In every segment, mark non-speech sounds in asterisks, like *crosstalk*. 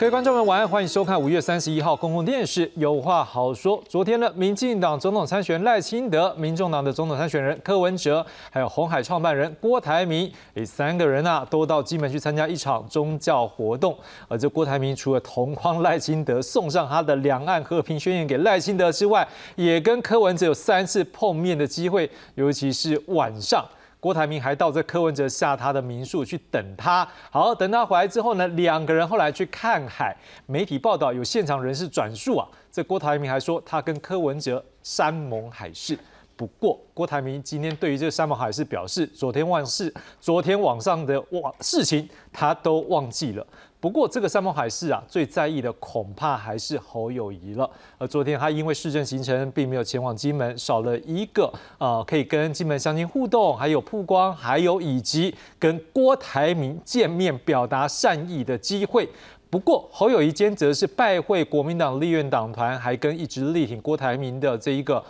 各位观众们，晚安，欢迎收看五月三十一号公共电视有话好说。昨天呢，民进党总统参选赖清德、民众党的总统参选人柯文哲，还有红海创办人郭台铭，诶，三个人啊，都到金门去参加一场宗教活动。而这郭台铭除了同框赖清德，送上他的两岸和平宣言给赖清德之外，也跟柯文哲有三次碰面的机会，尤其是晚上。郭台铭还到这柯文哲下他的民宿去等他，好，等他回来之后呢，两个人后来去看海。媒体报道有现场人士转述啊，这郭台铭还说他跟柯文哲山盟海誓。不过郭台铭今天对于这山盟海誓表示，昨天往事，昨天网上的网事情他都忘记了。不过，这个山盟海誓啊，最在意的恐怕还是侯友谊了。而昨天他因为市政行程，并没有前往金门，少了一个呃可以跟金门乡亲互动，还有曝光，还有以及跟郭台铭见面表达善意的机会。不过，侯友谊兼则是拜会国民党立院党团，还跟一直力挺郭台铭的这一个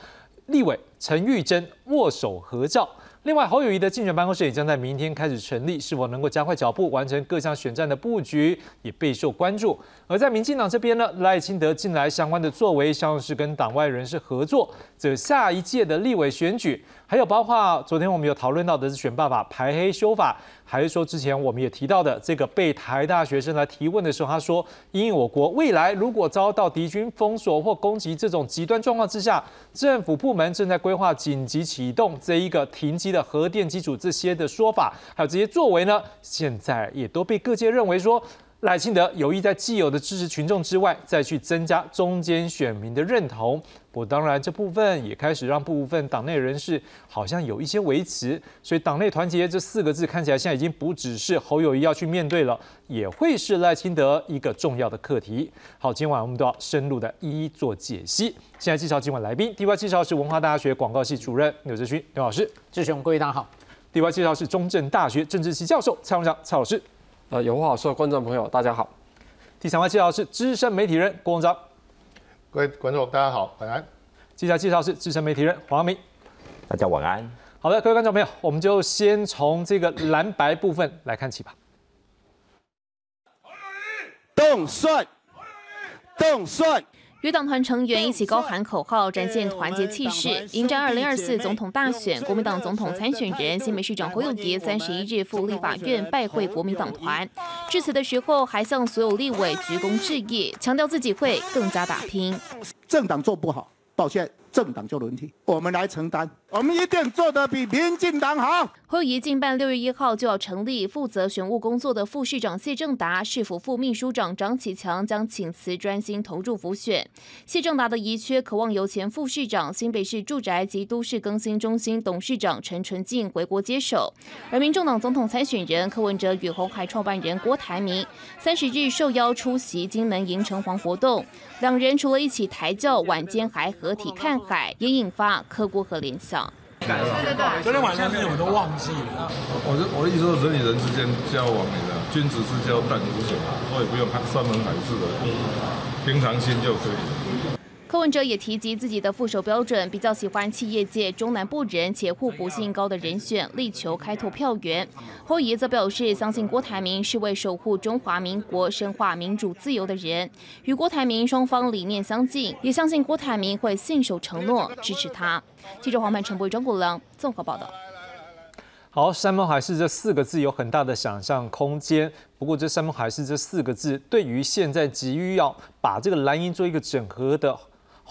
立委陈玉珍握手合照。另外，侯友谊的竞选办公室也将在明天开始成立，是否能够加快脚步完成各项选战的布局，也备受关注。而在民进党这边呢，赖清德近来相关的作为，像是跟党外人士合作，则下一届的立委选举，还有包括昨天我们有讨论到的是选办法排黑修法。还是说，之前我们也提到的这个被台大学生来提问的时候，他说，因我国未来如果遭到敌军封锁或攻击这种极端状况之下，政府部门正在规划紧急启动这一个停机的核电机组这些的说法，还有这些作为呢，现在也都被各界认为说。赖清德有意在既有的支持群众之外，再去增加中间选民的认同。我当然这部分也开始让部分党内人士好像有一些维持，所以党内团结这四个字看起来现在已经不只是侯友谊要去面对了，也会是赖清德一个重要的课题。好，今晚我们都要深入的一一做解析。现在介绍今晚来宾，第一位介绍是文化大学广告系主任刘志勋刘老师，志雄各位大家好。第二位介绍是中正大学政治系教授蔡荣祥蔡老师。呃，有话好说，观众朋友大家好。第三位介绍是资深媒体人郭文章，各位观众大家好，晚安。接下来介绍是资深媒体人黄明，大家晚安。好的，各位观众朋友，我们就先从这个蓝白部分来看起吧。动算，动算。与党团成员一起高喊口号，展现团结气势，迎战二零二四总统大选。国民党总统参选人新北市长侯友杰三十一日赴立法院拜会国民党团，致辞的时候还向所有立委鞠躬致意，强调自己会更加打拼。政党做不好，抱歉。政党就轮替，我们来承担，我们一定做得比民进党好。会议近办六月一号就要成立负责选务工作的副市长谢正达，市府副秘书长张启强将请辞，专心投入辅选。谢正达的遗缺，渴望由前副市长、新北市住宅及都市更新中心董事长陈纯进回国接手。而民众党总统参选人柯文哲与红海创办人郭台铭三十日受邀出席金门迎城隍活动，两人除了一起抬轿，晚间还合体看。海也引发科国和联想。昨天晚上事情我都忘记了。我我的意思说，人与人之间交往，你知道，君子之交淡如水，我也不用怕山盟海誓的，平常心就可以了。柯文哲也提及自己的副手标准，比较喜欢企业界中南部人且互补性高的人选，力求开拓票源。侯爷则表示，相信郭台铭是位守护中华民国、深化民主自由的人，与郭台铭双方理念相近，也相信郭台铭会信守承诺，支持他。记者黄曼、陈博、张国良综合报道。好，山盟海誓这四个字有很大的想象空间。不过，这山盟海誓这四个字，对于现在急于要把这个蓝营做一个整合的。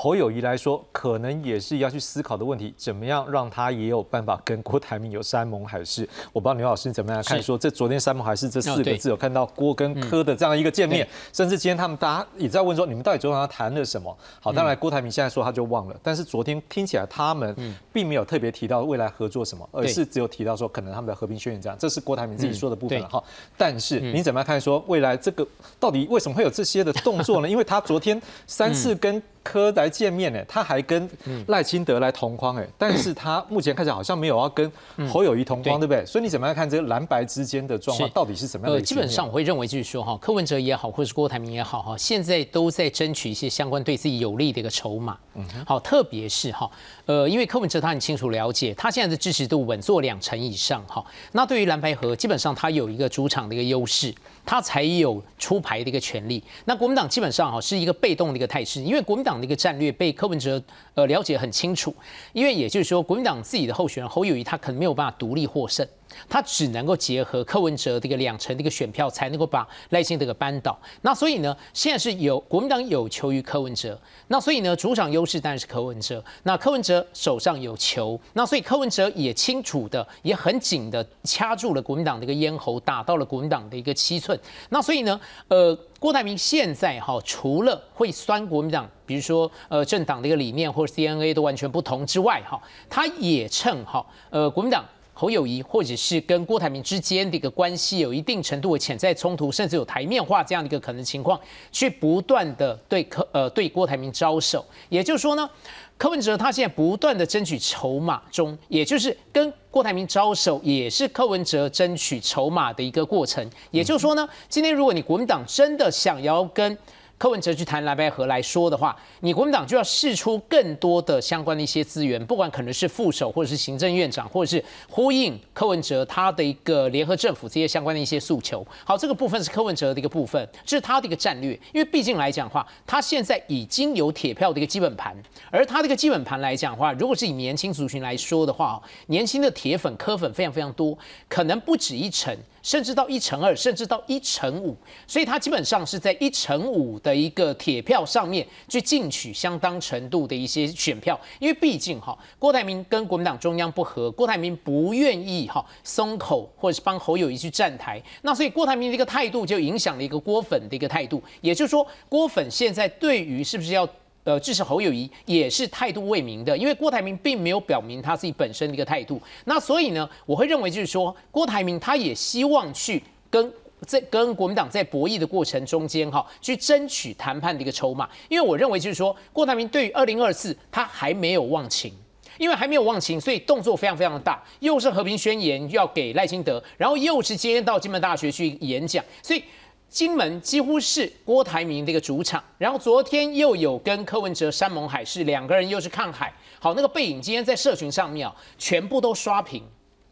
侯友谊来说，可能也是要去思考的问题，怎么样让他也有办法跟郭台铭有山盟海誓？我不知道刘老师怎么样看？说这昨天山盟海誓这四个字，有看到郭跟柯的这样一个见面，甚至今天他们大家也在问说，你们到底昨晚上谈了什么？好，当然郭台铭现在说他就忘了，但是昨天听起来他们并没有特别提到未来合作什么，而是只有提到说可能他们的和平宣言这样，这是郭台铭自己说的部分了哈。但是你怎么样看？说未来这个到底为什么会有这些的动作呢？因为他昨天三次跟柯来见面呢，他还跟赖清德来同框哎，*coughs* 但是他目前看起来好像没有要跟侯友谊同框，对不对？所以你怎么样看这个蓝白之间的状况到底是什么样的？基本上我会认为就是说哈，柯文哲也好，或者是郭台铭也好哈，现在都在争取一些相关对自己有利的一个筹码。嗯，好，特别是哈，呃，因为柯文哲他很清楚了解，他现在的支持度稳坐两成以上哈。那对于蓝白河，基本上他有一个主场的一个优势。他才有出牌的一个权利。那国民党基本上哈是一个被动的一个态势，因为国民党的一个战略被柯文哲呃了解很清楚。因为也就是说，国民党自己的候选人侯友谊他可能没有办法独立获胜。他只能够结合柯文哲这个两成的一个选票，才能够把赖清德给扳倒。那所以呢，现在是有国民党有求于柯文哲，那所以呢，主场优势当然是柯文哲。那柯文哲手上有球，那所以柯文哲也清楚的，也很紧的掐住了国民党的一个咽喉，打到了国民党的一个七寸。那所以呢，呃，郭台铭现在哈，除了会酸国民党，比如说呃政党的一个理念或者 CNA 都完全不同之外，哈，他也趁哈，呃国民党。侯友谊或者是跟郭台铭之间的一个关系有一定程度的潜在冲突，甚至有台面化这样的一个可能情况，去不断的对柯呃对郭台铭招手。也就是说呢，柯文哲他现在不断的争取筹码中，也就是跟郭台铭招手，也是柯文哲争取筹码的一个过程。也就是说呢，今天如果你国民党真的想要跟柯文哲去谈蓝白河来说的话，你国民党就要释出更多的相关的一些资源，不管可能是副手或者是行政院长，或者是呼应柯文哲他的一个联合政府这些相关的一些诉求。好，这个部分是柯文哲的一个部分，这是他的一个战略。因为毕竟来讲的话，他现在已经有铁票的一个基本盘，而他这个基本盘来讲的话，如果是以年轻族群来说的话，年轻的铁粉、柯粉非常非常多，可能不止一成。甚至到一乘二，甚至到一乘五，所以它基本上是在一乘五的一个铁票上面去进取相当程度的一些选票，因为毕竟哈，郭台铭跟国民党中央不和，郭台铭不愿意哈松口或者是帮侯友谊去站台，那所以郭台铭的一个态度就影响了一个郭粉的一个态度，也就是说郭粉现在对于是不是要。呃，支持侯友谊也是态度未明的，因为郭台铭并没有表明他自己本身的一个态度。那所以呢，我会认为就是说，郭台铭他也希望去跟在跟国民党在博弈的过程中间哈，去争取谈判的一个筹码。因为我认为就是说，郭台铭对于二零二四他还没有忘情，因为还没有忘情，所以动作非常非常的大，又是和平宣言要给赖清德，然后又是今天到金门大学去演讲，所以。金门几乎是郭台铭的一个主场，然后昨天又有跟柯文哲山盟海誓，两个人又是看海。好，那个背影今天在社群上面啊，全部都刷屏，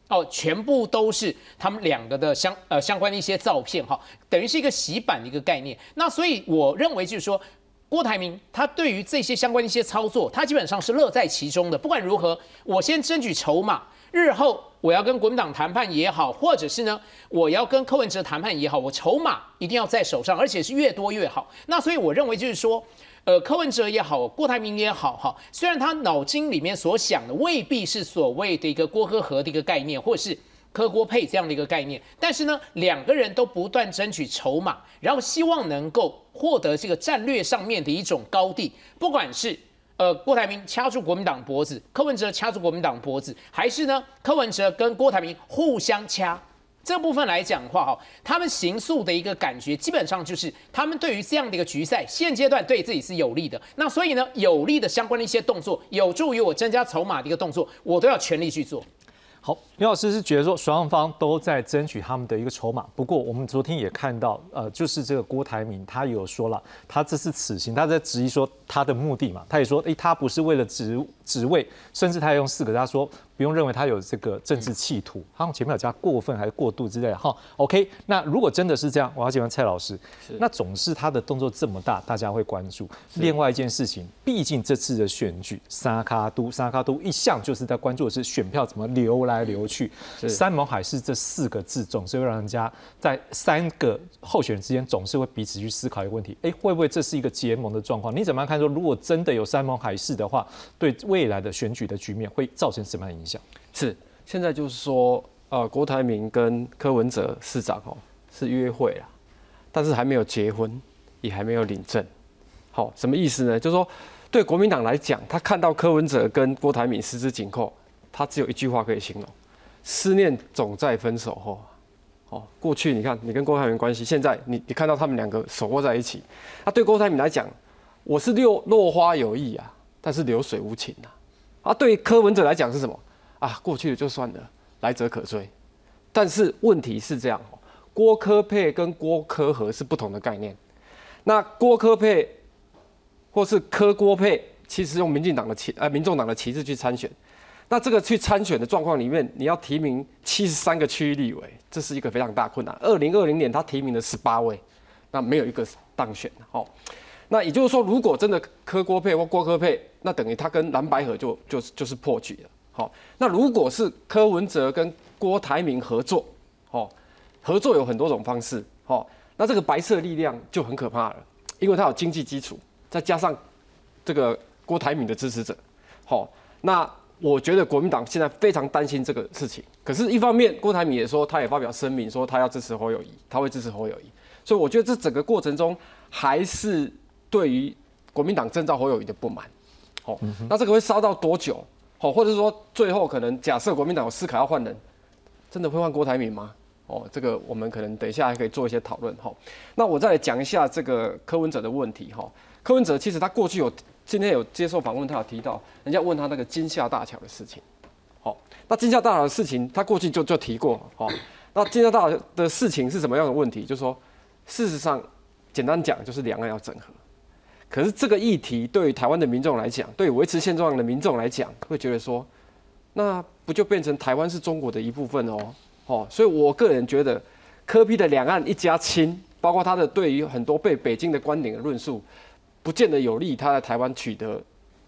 哦，全部都是他们两个的相呃相关的一些照片哈，等于是一个洗版的一个概念。那所以我认为就是说，郭台铭他对于这些相关的一些操作，他基本上是乐在其中的。不管如何，我先争取筹码。日后我要跟国民党谈判也好，或者是呢，我要跟柯文哲谈判也好，我筹码一定要在手上，而且是越多越好。那所以我认为就是说，呃，柯文哲也好，郭台铭也好，哈，虽然他脑筋里面所想的未必是所谓的一个郭科和的一个概念，或者是柯郭配这样的一个概念，但是呢，两个人都不断争取筹码，然后希望能够获得这个战略上面的一种高地，不管是。呃，郭台铭掐住国民党脖子，柯文哲掐住国民党脖子，还是呢？柯文哲跟郭台铭互相掐，这部分来讲的话，哈，他们行诉的一个感觉，基本上就是他们对于这样的一个局赛，现阶段对自己是有利的。那所以呢，有利的相关的一些动作，有助于我增加筹码的一个动作，我都要全力去做。好，刘老师是觉得说双方都在争取他们的一个筹码。不过我们昨天也看到，呃，就是这个郭台铭他有说了，他这次此行，他在质疑说他的目的嘛，他也说，哎，他不是为了职职位，甚至他用四个，他说。不用认为他有这个政治企图，他前面有加过分还是过度之类的哈。OK，那如果真的是这样，我要请问蔡老师，那总是他的动作这么大，大家会关注。另外一件事情，毕竟这次的选举，沙卡都沙卡都一向就是在关注的是选票怎么流来流去。三盟海誓这四个字总是会让人家在三个候选人之间总是会彼此去思考一个问题：哎，会不会这是一个结盟的状况？你怎么样看？说如果真的有三盟海誓的话，对未未来的选举的局面会造成什么样的影响？是，现在就是说，呃，郭台铭跟柯文哲市长哦是约会了，但是还没有结婚，也还没有领证。好，什么意思呢？就是说，对国民党来讲，他看到柯文哲跟郭台铭十指紧扣，他只有一句话可以形容：思念总在分手后。哦，过去你看你跟郭台铭关系，现在你你看到他们两个手握在一起，那对郭台铭来讲。我是落落花有意啊，但是流水无情啊。啊，对于柯文哲来讲是什么？啊，过去了就算了，来者可追。但是问题是这样，郭科配跟郭科和是不同的概念。那郭科配或是柯郭配，其实用民进党的旗呃民众党的旗帜去参选。那这个去参选的状况里面，你要提名七十三个区域立委，这是一个非常大困难。二零二零年他提名了十八位，那没有一个当选。好，那也就是说，如果真的柯郭配或郭柯配，那等于他跟蓝白河就就就是破局了。好，那如果是柯文哲跟郭台铭合作，哦，合作有很多种方式。好，那这个白色力量就很可怕了，因为他有经济基础，再加上这个郭台铭的支持者。好，那。我觉得国民党现在非常担心这个事情，可是，一方面郭台铭也说，他也发表声明说，他要支持侯友谊，他会支持侯友谊。所以，我觉得这整个过程中，还是对于国民党征召侯友谊的不满。好，那这个会烧到多久？好，或者说，最后可能假设国民党有思考要换人，真的会换郭台铭吗？哦，这个我们可能等一下还可以做一些讨论。哈，那我再来讲一下这个柯文哲的问题。哈，柯文哲其实他过去有。今天有接受访问，他有提到人家问他那个金厦大桥的事情。好，那金厦大桥的事情，他过去就就提过。好，那金厦大桥的事情是什么样的问题？就是说，事实上，简单讲就是两岸要整合。可是这个议题对于台湾的民众来讲，对维持现状的民众来讲，会觉得说，那不就变成台湾是中国的一部分哦？哦，所以我个人觉得，科比的两岸一家亲，包括他的对于很多被北京的观点的论述。不见得有利他在台湾取得，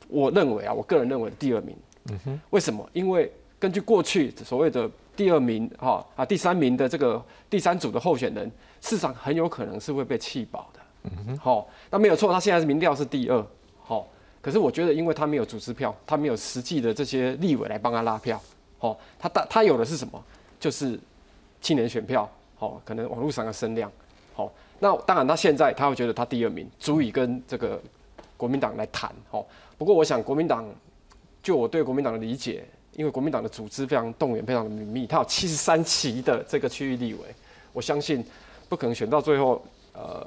我认为啊，我个人认为第二名。嗯哼，为什么？因为根据过去所谓的第二名哈啊第三名的这个第三组的候选人，市场很有可能是会被弃保的。嗯哼，好，那没有错，他现在是民调是第二，好，可是我觉得因为他没有组织票，他没有实际的这些立委来帮他拉票，好，他他他有的是什么？就是青年选票，好，可能网络上的声量，好。那当然，他现在他会觉得他第二名足以跟这个国民党来谈哦。不过，我想国民党就我对国民党的理解，因为国民党的组织非常动员，非常的密，他有七十三席的这个区域立委，我相信不可能选到最后，呃，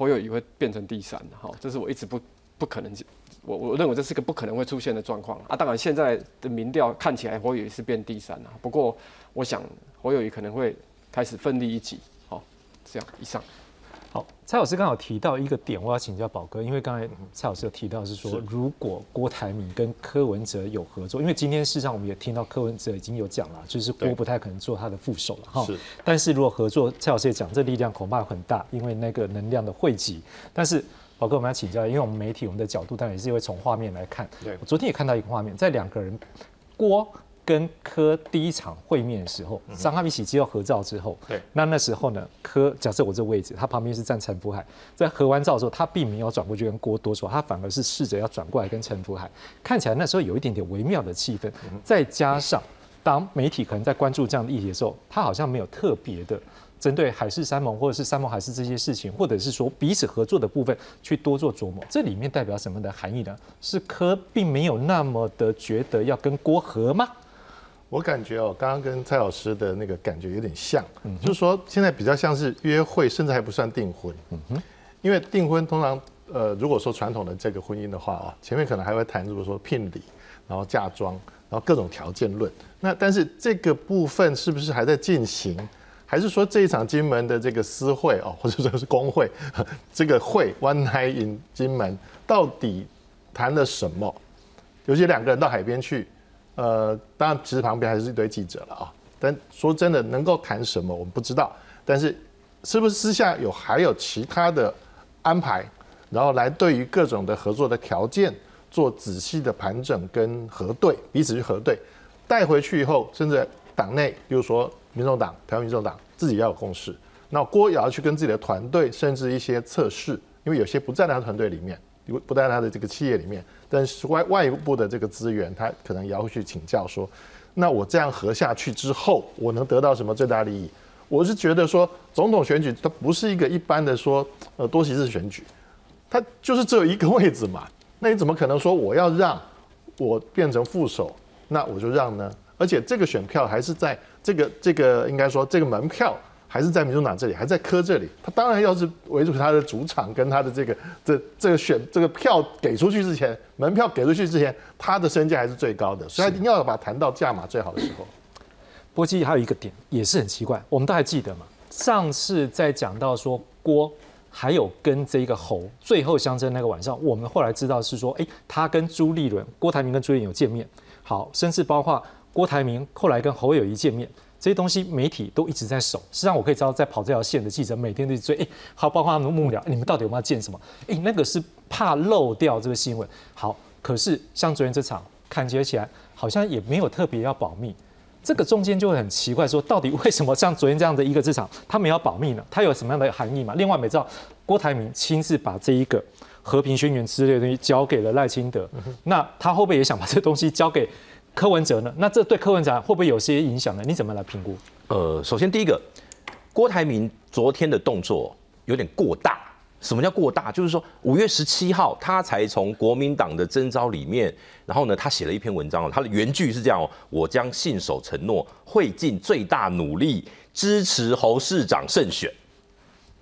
侯友谊会变成第三的哈。这是我一直不不可能，我我认为这是个不可能会出现的状况啊。当然，现在的民调看起来侯友谊是变第三了，不过我想侯友谊可能会开始奋力一击。好这样以上，好，蔡老师刚好提到一个点，我要请教宝哥，因为刚才蔡老师有提到是说，如果郭台铭跟柯文哲有合作，因为今天事实上我们也听到柯文哲已经有讲了，就是郭不太可能做他的副手了哈。是，但是如果合作，蔡老师也讲，这力量恐怕很大，因为那个能量的汇集。但是宝哥，我们要请教，因为我们媒体我们的角度当然也是会从画面来看。对，我昨天也看到一个画面，在两个人郭。跟柯第一场会面的时候，张哈米喜肌肉合照之后，对，那那时候呢，柯假设我这位置，他旁边是站陈福海，在合完照之后，他并没有转过去跟郭多说，他反而是试着要转过来跟陈福海，看起来那时候有一点点微妙的气氛，再加上当媒体可能在关注这样的议题的时候，他好像没有特别的。针对海誓山盟或者是山盟海誓这些事情，或者是说彼此合作的部分，去多做琢磨，这里面代表什么的含义呢？是柯并没有那么的觉得要跟郭合吗？我感觉哦，刚刚跟蔡老师的那个感觉有点像，就是说现在比较像是约会，甚至还不算订婚。嗯哼，因为订婚通常，呃，如果说传统的这个婚姻的话啊，前面可能还会谈，如果说聘礼，然后嫁妆，然后各种条件论。那但是这个部分是不是还在进行？还是说这一场金门的这个私会哦，或者说是公会，这个会 One Night in 金门到底谈了什么？尤其两个人到海边去。呃，当然，其实旁边还是一堆记者了啊。但说真的，能够谈什么我们不知道。但是，是不是私下有还有其他的安排，然后来对于各种的合作的条件做仔细的盘整跟核对，彼此去核对，带回去以后，甚至党内，比如说民众党、台湾民众党自己要有共识。那郭也要去跟自己的团队，甚至一些测试，因为有些不在他团队里面。不不在他的这个企业里面，但是外外部的这个资源，他可能也要去请教说，那我这样合下去之后，我能得到什么最大利益？我是觉得说，总统选举它不是一个一般的说呃多席次选举，它就是只有一个位置嘛，那你怎么可能说我要让我变成副手，那我就让呢？而且这个选票还是在这个这个应该说这个门票还是在民主党这里，还在柯这里，他当然要是围住他的主场跟他的这个这这个选这个票给出去之前，门票给出去之前，他的身价还是最高的，所以他一定要把谈到价码最好的时候。不过其实还有一个点也是很奇怪，我们都还记得嘛，上次在讲到说郭还有跟这个侯最后相争那个晚上，我们后来知道是说，哎，他跟朱立伦、郭台铭跟朱立伦有见面，好，甚至包括郭台铭后来跟侯友谊见面。这些东西媒体都一直在守，实际上我可以知道，在跑这条线的记者每天都追，哎，好，包括他们的幕僚，你们到底有没有见什么？哎，那个是怕漏掉这个新闻。好，可是像昨天这场，感觉起来好像也没有特别要保密，这个中间就会很奇怪，说到底为什么像昨天这样的一个这场，他们要保密呢？它有什么样的含义嘛？另外，我们知道郭台铭亲自把这一个和平宣言之类的东西交给了赖清德，那他会不会也想把这东西交给？柯文哲呢？那这对柯文哲会不会有些影响呢？你怎么来评估？呃，首先第一个，郭台铭昨天的动作有点过大。什么叫过大？就是说五月十七号他才从国民党的征召里面，然后呢，他写了一篇文章哦，他的原句是这样哦：我将信守承诺，会尽最大努力支持侯市长胜选。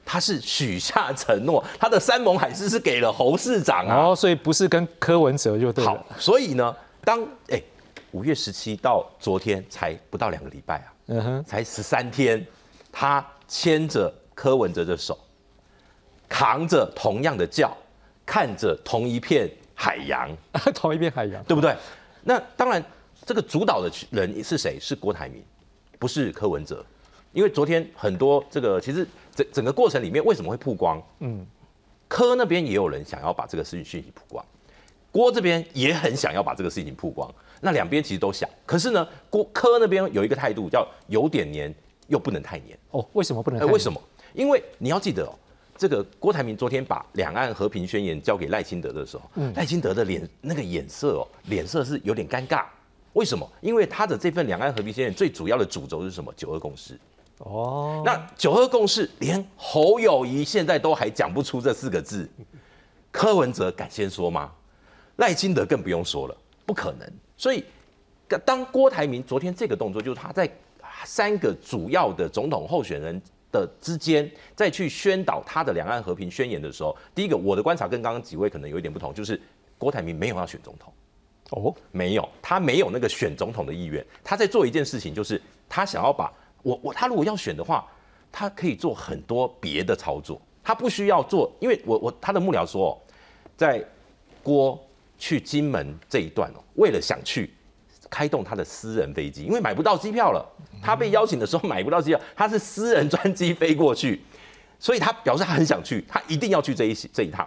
他是许下承诺，他的山盟海誓是给了侯市长啊。哦，所以不是跟柯文哲就对了。好，所以呢，当哎。五月十七到昨天才不到两个礼拜啊，嗯哼，才十三天，他牵着柯文哲的手，扛着同样的轿，看着同一片海洋，*laughs* 同一片海洋，对不对？那当然，这个主导的人是谁？是郭台铭，不是柯文哲。因为昨天很多这个，其实整整个过程里面为什么会曝光？嗯，柯那边也有人想要把这个事情讯息曝光，郭这边也很想要把这个事情曝光。那两边其实都想，可是呢，郭科那边有一个态度叫有点黏，又不能太黏。哦，为什么不能？为什么？因为你要记得哦，这个郭台铭昨天把两岸和平宣言交给赖清德的时候，赖清德的脸那个眼色哦，脸色是有点尴尬。为什么？因为他的这份两岸和平宣言最主要的主轴是什么？九二共识。哦。那九二共识连侯友谊现在都还讲不出这四个字，柯文哲敢先说吗？赖清德更不用说了，不可能。所以，当郭台铭昨天这个动作，就是他在三个主要的总统候选人的之间，再去宣导他的两岸和平宣言的时候，第一个，我的观察跟刚刚几位可能有一点不同，就是郭台铭没有要选总统，哦，没有，他没有那个选总统的意愿，他在做一件事情，就是他想要把我我他如果要选的话，他可以做很多别的操作，他不需要做，因为我我他的幕僚说，在郭。去金门这一段哦，为了想去开动他的私人飞机，因为买不到机票了。他被邀请的时候买不到机票，他是私人专机飞过去，所以他表示他很想去，他一定要去这一这一趟。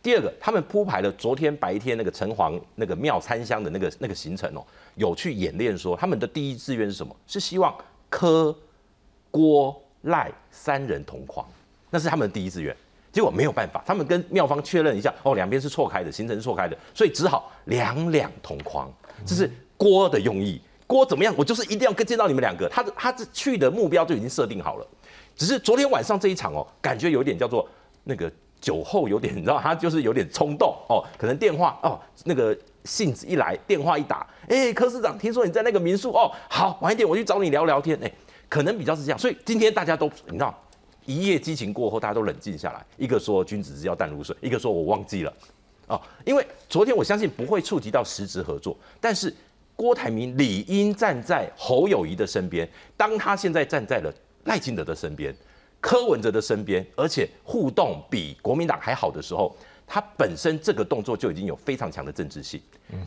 第二个，他们铺排了昨天白天那个城隍那个庙参香的那个那个行程哦，有去演练说他们的第一志愿是什么？是希望柯郭赖三人同框，那是他们的第一志愿。结果没有办法，他们跟妙方确认一下，哦，两边是错开的，行程是错开的，所以只好两两同框，这是郭的用意。郭怎么样？我就是一定要跟见到你们两个。他的他去的目标就已经设定好了，只是昨天晚上这一场哦，感觉有点叫做那个酒后有点，你知道，*laughs* 他就是有点冲动哦，可能电话哦，那个信子一来，电话一打，哎，柯市长，听说你在那个民宿哦，好，晚一点我去找你聊聊天，哎，可能比较是这样，所以今天大家都你知道。一夜激情过后，大家都冷静下来。一个说君子之交淡如水，一个说我忘记了。哦，因为昨天我相信不会触及到实质合作，但是郭台铭理应站在侯友谊的身边。当他现在站在了赖清德的身边、柯文哲的身边，而且互动比国民党还好的时候，他本身这个动作就已经有非常强的政治性。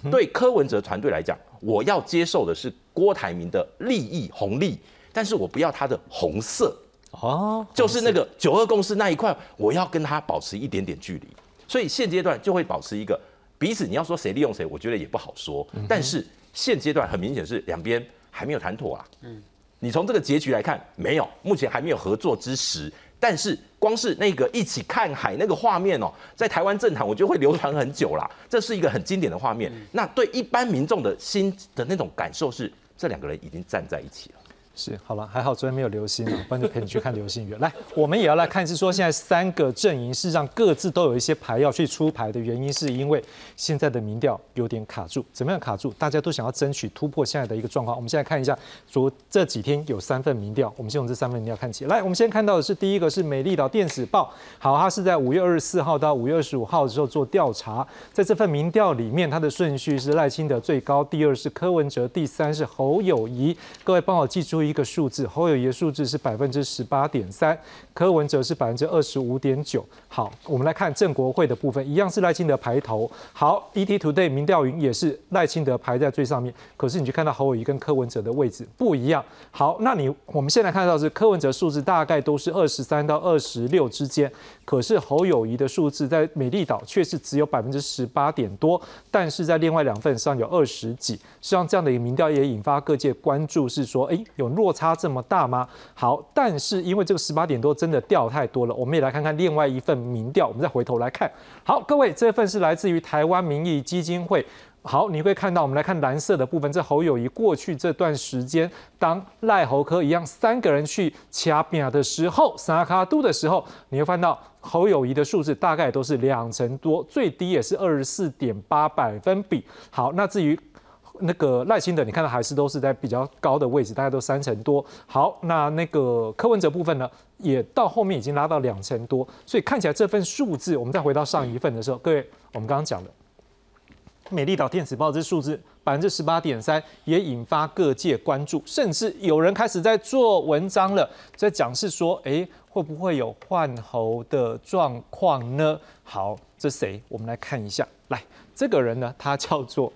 对柯文哲团队来讲，我要接受的是郭台铭的利益红利，但是我不要他的红色。哦，就是那个九二共识那一块，我要跟他保持一点点距离，所以现阶段就会保持一个彼此。你要说谁利用谁，我觉得也不好说。但是现阶段很明显是两边还没有谈妥啊。嗯，你从这个结局来看，没有，目前还没有合作之时。但是光是那个一起看海那个画面哦，在台湾政坛，我觉得会流传很久啦。这是一个很经典的画面。那对一般民众的心的那种感受是，这两个人已经站在一起了。是，好了，还好昨天没有流星啊，不然就陪你去看流星雨。来，我们也要来看，是说现在三个阵营事实上各自都有一些牌要去出牌的原因，是因为现在的民调有点卡住。怎么样卡住？大家都想要争取突破现在的一个状况。我们现在看一下，昨这几天有三份民调，我们先从这三份民调看起。来，我们先看到的是第一个是美丽岛电子报，好，它是在五月二十四号到五月二十五号的时候做调查，在这份民调里面，它的顺序是赖清德最高，第二是柯文哲，第三是侯友谊。各位帮我记住一个数字，侯友谊的数字是百分之十八点三，柯文哲是百分之二十五点九。好，我们来看郑国会的部分，一样是赖清德排头。好，ET Today 民调云也是赖清德排在最上面，可是你去看到侯友谊跟柯文哲的位置不一样。好，那你我们现在看到是柯文哲数字大概都是二十三到二十六之间，可是侯友谊的数字在美丽岛却是只有百分之十八点多，但是在另外两份上有二十几。实际上这样的一个民调也引发各界关注，是说，哎，有落差这么大吗？好，但是因为这个十八点多真的掉太多了，我们也来看看另外一份民调，我们再回头来看。好，各位，这份是来自于台湾民意基金会。好，你会看到，我们来看蓝色的部分，这侯友谊过去这段时间，当赖侯科一样三个人去掐边的时候，沙卡度的时候，你会看到侯友谊的数字大概都是两成多，最低也是二十四点八百分比。好，那至于那个赖清德，你看到还是都是在比较高的位置，大概都三成多。好，那那个柯文哲部分呢，也到后面已经拉到两成多，所以看起来这份数字，我们再回到上一份的时候，各位，我们刚刚讲的。美丽岛电子报这数字百分之十八点三，也引发各界关注，甚至有人开始在做文章了，在讲是说，哎，会不会有换猴的状况呢？好，这谁？我们来看一下，来，这个人呢，他叫做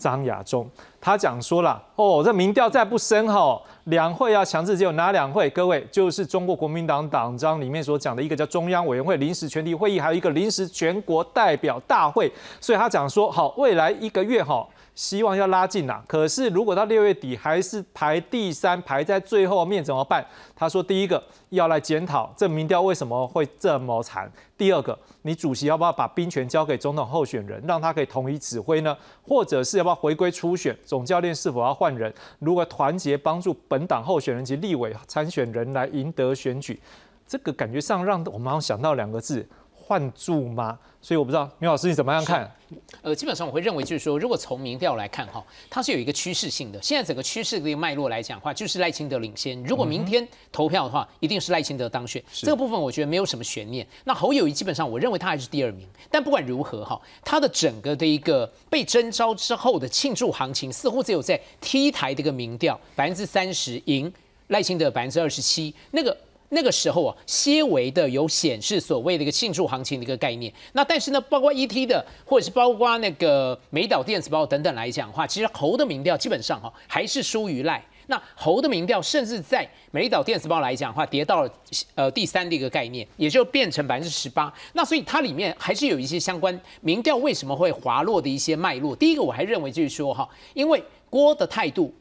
张亚中，他讲说了，哦，这民调再不升哈，两会要强制只有哪两会？各位，就是中国国民党党章里面所讲的一个叫中央委员会临时全体会议，还有一个临时全国代表大会。所以他讲说，好，未来一个月哈，希望要拉近呐。可是如果到六月底还是排第三，排在最后面怎么办？他说，第一个要来检讨这民调为什么会这么惨。第二个，你主席要不要把兵权交给总统候选人，让他可以统一指挥呢？或者是要不要回归初选？总教练是否要换人？如果团结帮助本党候选人及立委参选人来赢得选举，这个感觉上让我们好像想到两个字：换住吗？所以我不知道苗老师你怎么样看？呃，基本上我会认为就是说，如果从民调来看哈，它是有一个趋势性的。现在整个趋势的脉络来讲的话，就是赖清德领先。如果明天投票的话，一定是赖清德当选。这个部分我觉得没有什么悬念。那侯友谊基本上我认为他还是第二名。但不管如何哈，他的整个的一个被征召之后的庆祝行情，似乎只有在 T 台的一个民调百分之三十赢赖清德百分之二十七那个。那个时候啊，些微的有显示所谓的一个庆祝行情的一个概念。那但是呢，包括 ET 的，或者是包括那个美岛电子报等等来讲的话，其实侯的民调基本上哈还是输于赖。那侯的民调甚至在美岛电子报来讲的话，跌到了呃第三的一个概念，也就变成百分之十八。那所以它里面还是有一些相关民调为什么会滑落的一些脉络。第一个，我还认为就是说哈，因为郭的态度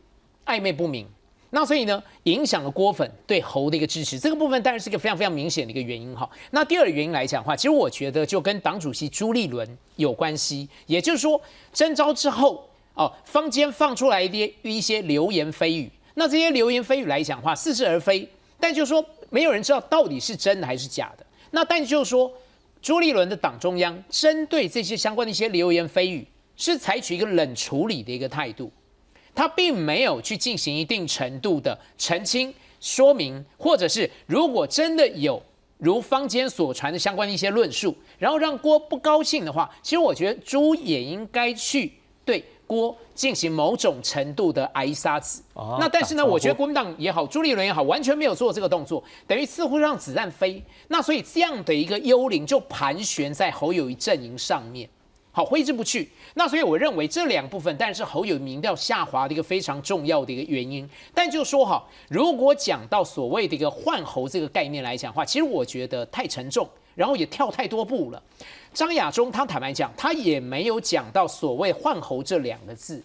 暧昧不明。那所以呢，影响了郭粉对侯的一个支持，这个部分当然是一个非常非常明显的一个原因哈。那第二个原因来讲的话，其实我觉得就跟党主席朱立伦有关系，也就是说征召之后哦，坊间放出来一些一些流言蜚语，那这些流言蜚语来讲的话，似是而非，但就是说没有人知道到底是真的还是假的。那但就是说，朱立伦的党中央针对这些相关的一些流言蜚语，是采取一个冷处理的一个态度。他并没有去进行一定程度的澄清、说明，或者是如果真的有如坊间所传的相关的一些论述，然后让郭不高兴的话，其实我觉得朱也应该去对郭进行某种程度的挨杀子。哦那但是呢，我觉得国民党也好，朱立伦也好，完全没有做这个动作，等于似乎让子弹飞。那所以这样的一个幽灵就盘旋在侯友谊阵营上面。好挥之不去，那所以我认为这两部分，但是侯友民调下滑的一个非常重要的一个原因。但就说哈，如果讲到所谓的一个换侯这个概念来讲的话，其实我觉得太沉重，然后也跳太多步了。张亚中他坦白讲，他也没有讲到所谓换侯这两个字。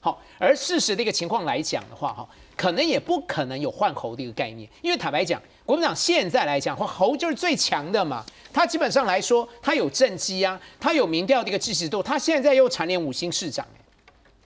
好，而事实的一个情况来讲的话，哈，可能也不可能有换侯的一个概念，因为坦白讲，国民党现在来讲，侯就是最强的嘛。他基本上来说，他有政绩啊，他有民调的一个支持度，他现在又蝉联五星市长，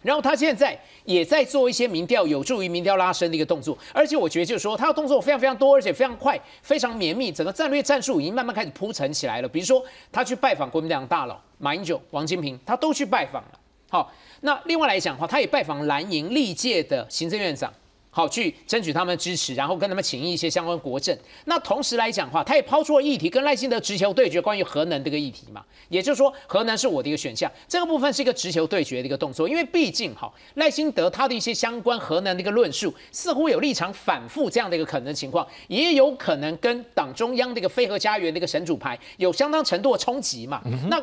然后他现在也在做一些民调，有助于民调拉升的一个动作。而且我觉得就是说，他的动作非常非常多，而且非常快，非常绵密，整个战略战术已经慢慢开始铺陈起来了。比如说，他去拜访国民党大佬马英九、王金平，他都去拜访了。好，那另外来讲的话，他也拜访蓝营历届的行政院长。好，去争取他们的支持，然后跟他们请一些相关国政。那同时来讲的话，他也抛出了议题，跟赖清德直球对决，关于核能这个议题嘛。也就是说，核能是我的一个选项。这个部分是一个直球对决的一个动作，因为毕竟哈，赖清德他的一些相关核能的一个论述，似乎有立场反复这样的一个可能情况，也有可能跟党中央的一个非核家园的一个神主牌有相当程度的冲击嘛。那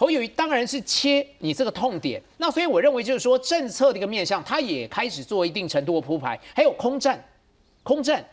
侯友谊当然是切你这个痛点，那所以我认为就是说政策的一个面向，他也开始做一定程度的铺排，还有空战，空战，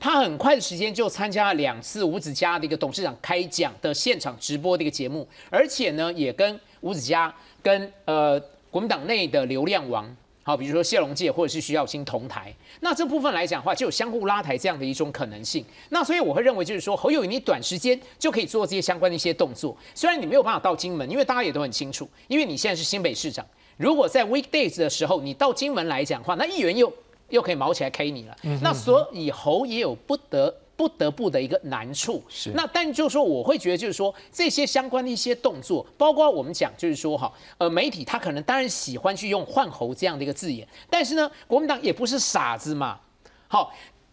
他很快的时间就参加了两次吴子嘉的一个董事长开讲的现场直播的一个节目，而且呢也跟吴子嘉跟呃国民党内的流量王。好，比如说谢龙介或者是徐小清同台，那这部分来讲的话，就有相互拉抬这样的一种可能性。那所以我会认为，就是说侯友宜你短时间就可以做这些相关的一些动作，虽然你没有办法到金门，因为大家也都很清楚，因为你现在是新北市长，如果在 weekdays 的时候你到金门来讲话，那议员又又可以毛起来 K 你了。那所以侯也有不得。不得不的一个难处是那，但就是说，我会觉得就是说，这些相关的一些动作，包括我们讲就是说哈，呃，媒体他可能当然喜欢去用换猴这样的一个字眼，但是呢，国民党也不是傻子嘛。好，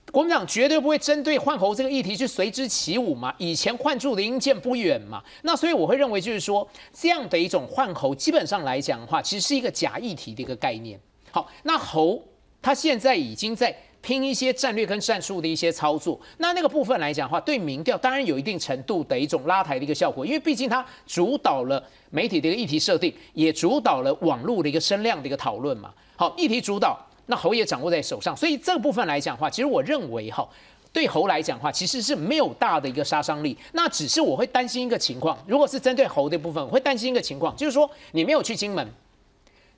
国民党绝对不会针对换猴这个议题去随之起舞嘛。以前换住的阴见不远嘛。那所以我会认为就是说，这样的一种换猴，基本上来讲的话，其实是一个假议题的一个概念。好，那猴他现在已经在。拼一些战略跟战术的一些操作，那那个部分来讲的话，对民调当然有一定程度的一种拉抬的一个效果，因为毕竟它主导了媒体的一个议题设定，也主导了网络的一个声量的一个讨论嘛。好，议题主导，那侯也掌握在手上，所以这个部分来讲的话，其实我认为哈，对侯来讲的话，其实是没有大的一个杀伤力。那只是我会担心一个情况，如果是针对侯的部分，我会担心一个情况，就是说你没有去金门，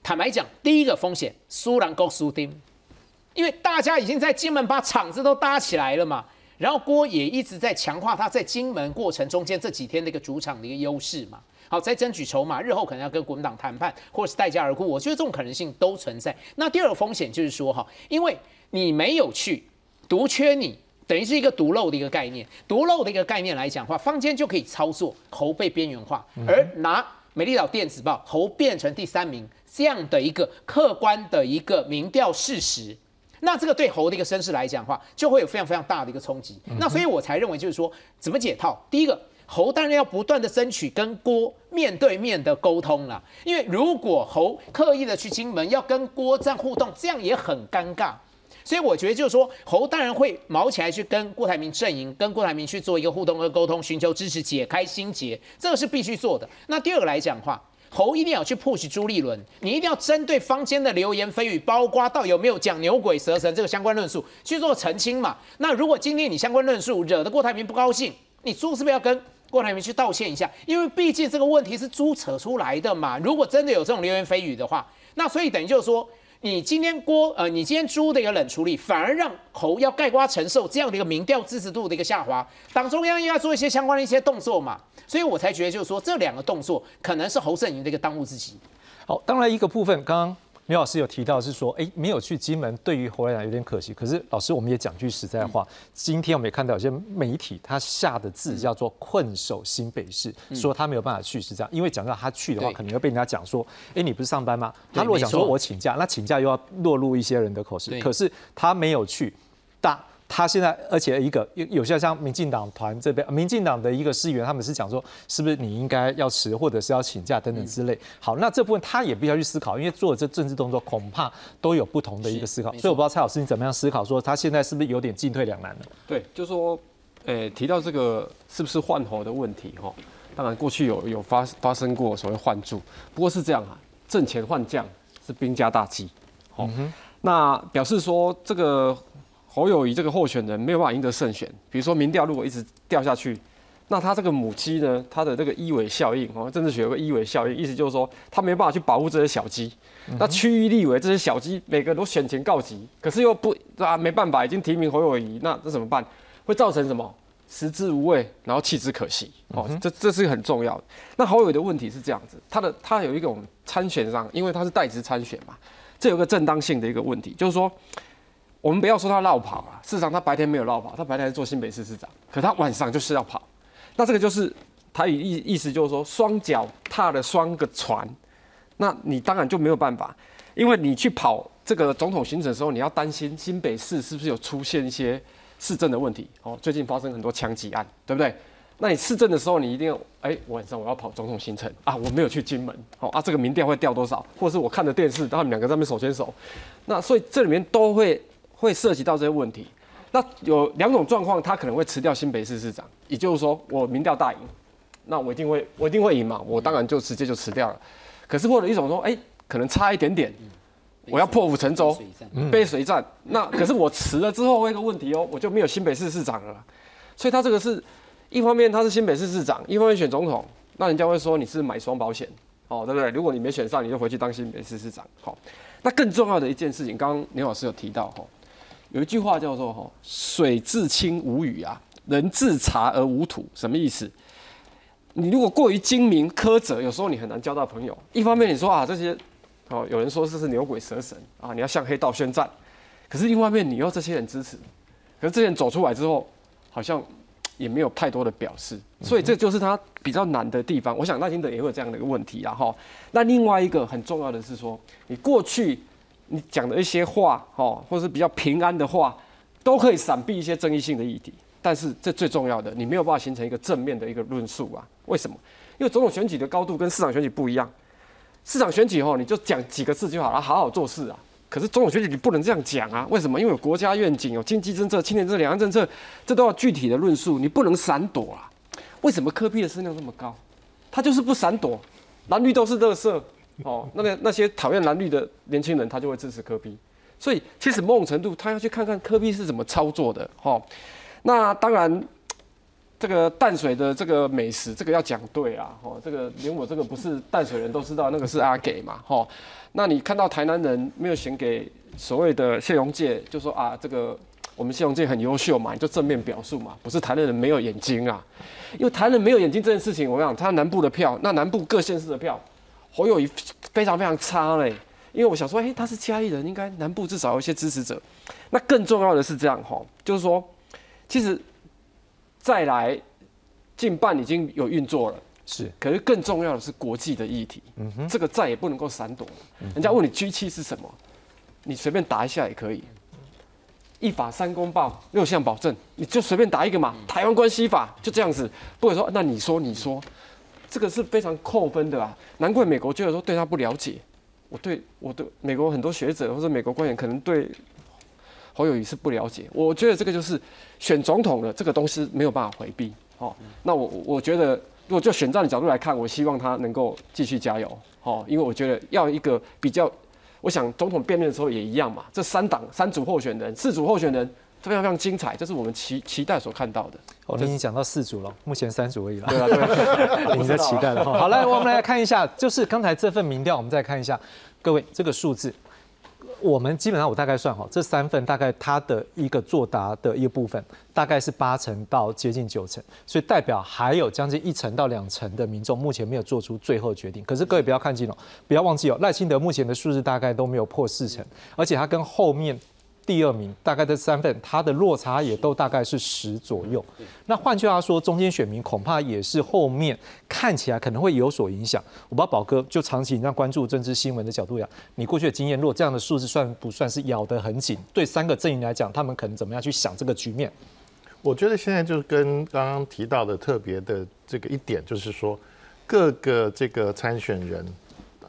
坦白讲，第一个风险，苏兰高苏丁。因为大家已经在金门把场子都搭起来了嘛，然后郭也一直在强化他在金门过程中间这几天的一个主场的一个优势嘛，好，在争取筹码，日后可能要跟国民党谈判，或者是待价而沽，我觉得这种可能性都存在。那第二个风险就是说哈，因为你没有去独缺你，等于是一个独漏的一个概念，独漏的一个概念来讲的话，坊间就可以操作侯被边缘化，而拿美丽岛电子报侯变成第三名这样的一个客观的一个民调事实。那这个对猴的一个身世来讲的话，就会有非常非常大的一个冲击。那所以我才认为，就是说怎么解套？第一个，侯当然要不断的争取跟郭面对面的沟通了，因为如果侯刻意的去金门要跟郭这样互动，这样也很尴尬。所以我觉得就是说，侯当然会毛起来去跟郭台铭阵营，跟郭台铭去做一个互动和沟通，寻求支持，解开心结，这个是必须做的。那第二个来讲的话。侯一定要去 push 朱立伦，你一定要针对坊间的流言蜚语，包括到有没有讲牛鬼蛇神这个相关论述去做澄清嘛？那如果今天你相关论述惹得郭台铭不高兴，你朱是不是要跟郭台铭去道歉一下？因为毕竟这个问题是朱扯出来的嘛。如果真的有这种流言蜚语的话，那所以等于就是说。你今天锅呃，你今天猪的一个冷处理，反而让侯要盖瓜承受这样的一个民调支持度的一个下滑。党中央应该做一些相关的一些动作嘛，所以我才觉得就是说这两个动作可能是侯胜营的一个当务之急。好，当然一个部分刚刚。刘老师有提到是说，哎，没有去金门，对于侯来讲有点可惜。可是老师，我们也讲句实在话，今天我们也看到有些媒体他下的字叫做“困守新北市”，说他没有办法去是这样。因为讲到他去的话，可能会被人家讲说，哎，你不是上班吗？他如果讲说我请假，那请假又要落入一些人的口实。可是他没有去，大。他现在，而且一个有有些像民进党团这边，民进党的一个议员，他们是讲说，是不是你应该要辞，或者是要请假等等之类。好，那这部分他也必须要去思考，因为做这政治动作，恐怕都有不同的一个思考。所以我不知道蔡老师你怎么样思考，说他现在是不是有点进退两难了？对，就说，诶，提到这个是不是换候的问题哈？当然过去有有发发生过所谓换住，不过是这样啊，挣钱换将是兵家大忌。好，那表示说这个。侯友谊这个候选人没有办法赢得胜选，比如说民调如果一直掉下去，那他这个母鸡呢，他的这个一尾效应哦，政治学有个一尾效应，意思就是说他没办法去保护这些小鸡。那区域立委这些小鸡每个都选情告急，可是又不啊没办法，已经提名侯友谊，那这怎么办？会造成什么？食之无味，然后弃之可惜。哦，这这是很重要的。那侯友的问题是这样子，他的他有一种参选上，因为他是代职参选嘛，这有个正当性的一个问题，就是说，我们不要说他绕跑啊，事实上他白天没有绕跑，他白天是做新北市市长，可他晚上就是要跑。那这个就是他意意思就是说，双脚踏了双个船，那你当然就没有办法，因为你去跑这个总统行程的时候，你要担心新北市是不是有出现一些市政的问题哦，最近发生很多枪击案，对不对？那你市政的时候，你一定要哎，晚上我要跑总统行程啊，我没有去金门，哦啊，这个民调会掉多少？或者是我看的电视，他们两个在那边手牵手，那所以这里面都会会涉及到这些问题。那有两种状况，他可能会辞掉新北市市长，也就是说我民调大赢，那我一定会我一定会赢嘛，我当然就直接就辞掉了。可是或者一种说，哎，可能差一点点，我要破釜沉舟，背水战。那可是我辞了之后，会一个问题哦，我就没有新北市市长了。所以他这个是一方面他是新北市市长，一方面选总统，那人家会说你是买双保险，哦，对不对？如果你没选上，你就回去当新北市市长。好，那更重要的一件事情，刚刚牛老师有提到，哈，有一句话叫做“哈水至清无鱼啊，人至察而无土”，什么意思？你如果过于精明苛责，有时候你很难交到朋友。一方面你说啊这些，哦有人说这是牛鬼蛇神啊，你要向黑道宣战。可是另一方面你要这些人支持，可是这些人走出来之后，好像也没有太多的表示，所以这就是他比较难的地方。我想赖清德也会有这样的一个问题啊哈。那另外一个很重要的是说，你过去你讲的一些话哦，或者是比较平安的话，都可以闪避一些争议性的议题。但是这最重要的，你没有办法形成一个正面的一个论述啊？为什么？因为总统选举的高度跟市场选举不一样。市场选举后，你就讲几个字就好了，好好做事啊。可是总统选举你不能这样讲啊？为什么？因为有国家愿景、有经济政策、青年政策、两岸政策，这都要具体的论述，你不能闪躲啊。为什么科比的声量这么高？他就是不闪躲，蓝绿都是乐色哦。那个那些讨厌蓝绿的年轻人，他就会支持科比。所以其实某种程度，他要去看看科比是怎么操作的哈。那当然，这个淡水的这个美食，这个要讲对啊，哦，这个连我这个不是淡水人都知道，那个是阿给嘛，吼。那你看到台南人没有选给所谓的谢荣界，就说啊，这个我们谢荣界很优秀嘛，你就正面表述嘛，不是台南人没有眼睛啊，因为台南人没有眼睛这件事情，我讲他南部的票，那南部各县市的票，侯友谊非常非常差嘞，因为我想说，哎，他是嘉义人，应该南部至少有一些支持者。那更重要的是这样哈，就是说。其实再来近半已经有运作了，是。可是更重要的是国际的议题，嗯哼，这个再也不能够闪躲了。人家问你 G 七是什么，你随便答一下也可以。一法三公报六项保证，你就随便答一个嘛。台湾关系法就这样子，不会说那你说你说，这个是非常扣分的啊。难怪美国觉得说对他不了解，我对我的美国很多学者或者美国官员可能对。侯友谊是不了解，我觉得这个就是选总统的这个东西没有办法回避。哦，那我我觉得如果就选战的角度来看，我希望他能够继续加油。哦，因为我觉得要一个比较，我想总统辩论的时候也一样嘛。这三党三组候选人、四组候选人非常非常精彩，这是我们期期待所看到的。哦，你已经讲到四组了，目前三组而已了。对啊，对，*laughs* 你在期待了。好，来我们来看一下，就是刚才这份民调，我们再看一下，各位这个数字。我们基本上我大概算好，这三份大概它的一个作答的一个部分，大概是八成到接近九成，所以代表还有将近一成到两成的民众目前没有做出最后决定。可是各位不要看清哦，不要忘记哦，赖清德目前的数字大概都没有破四成，而且他跟后面。第二名大概这三份，它的落差也都大概是十左右。那换句话说，中间选民恐怕也是后面看起来可能会有所影响。我不知道宝哥就长期你这样关注政治新闻的角度讲，你过去的经验，如果这样的数字算不算是咬得很紧？对三个阵营来讲，他们可能怎么样去想这个局面？我觉得现在就是跟刚刚提到的特别的这个一点，就是说各个这个参选人，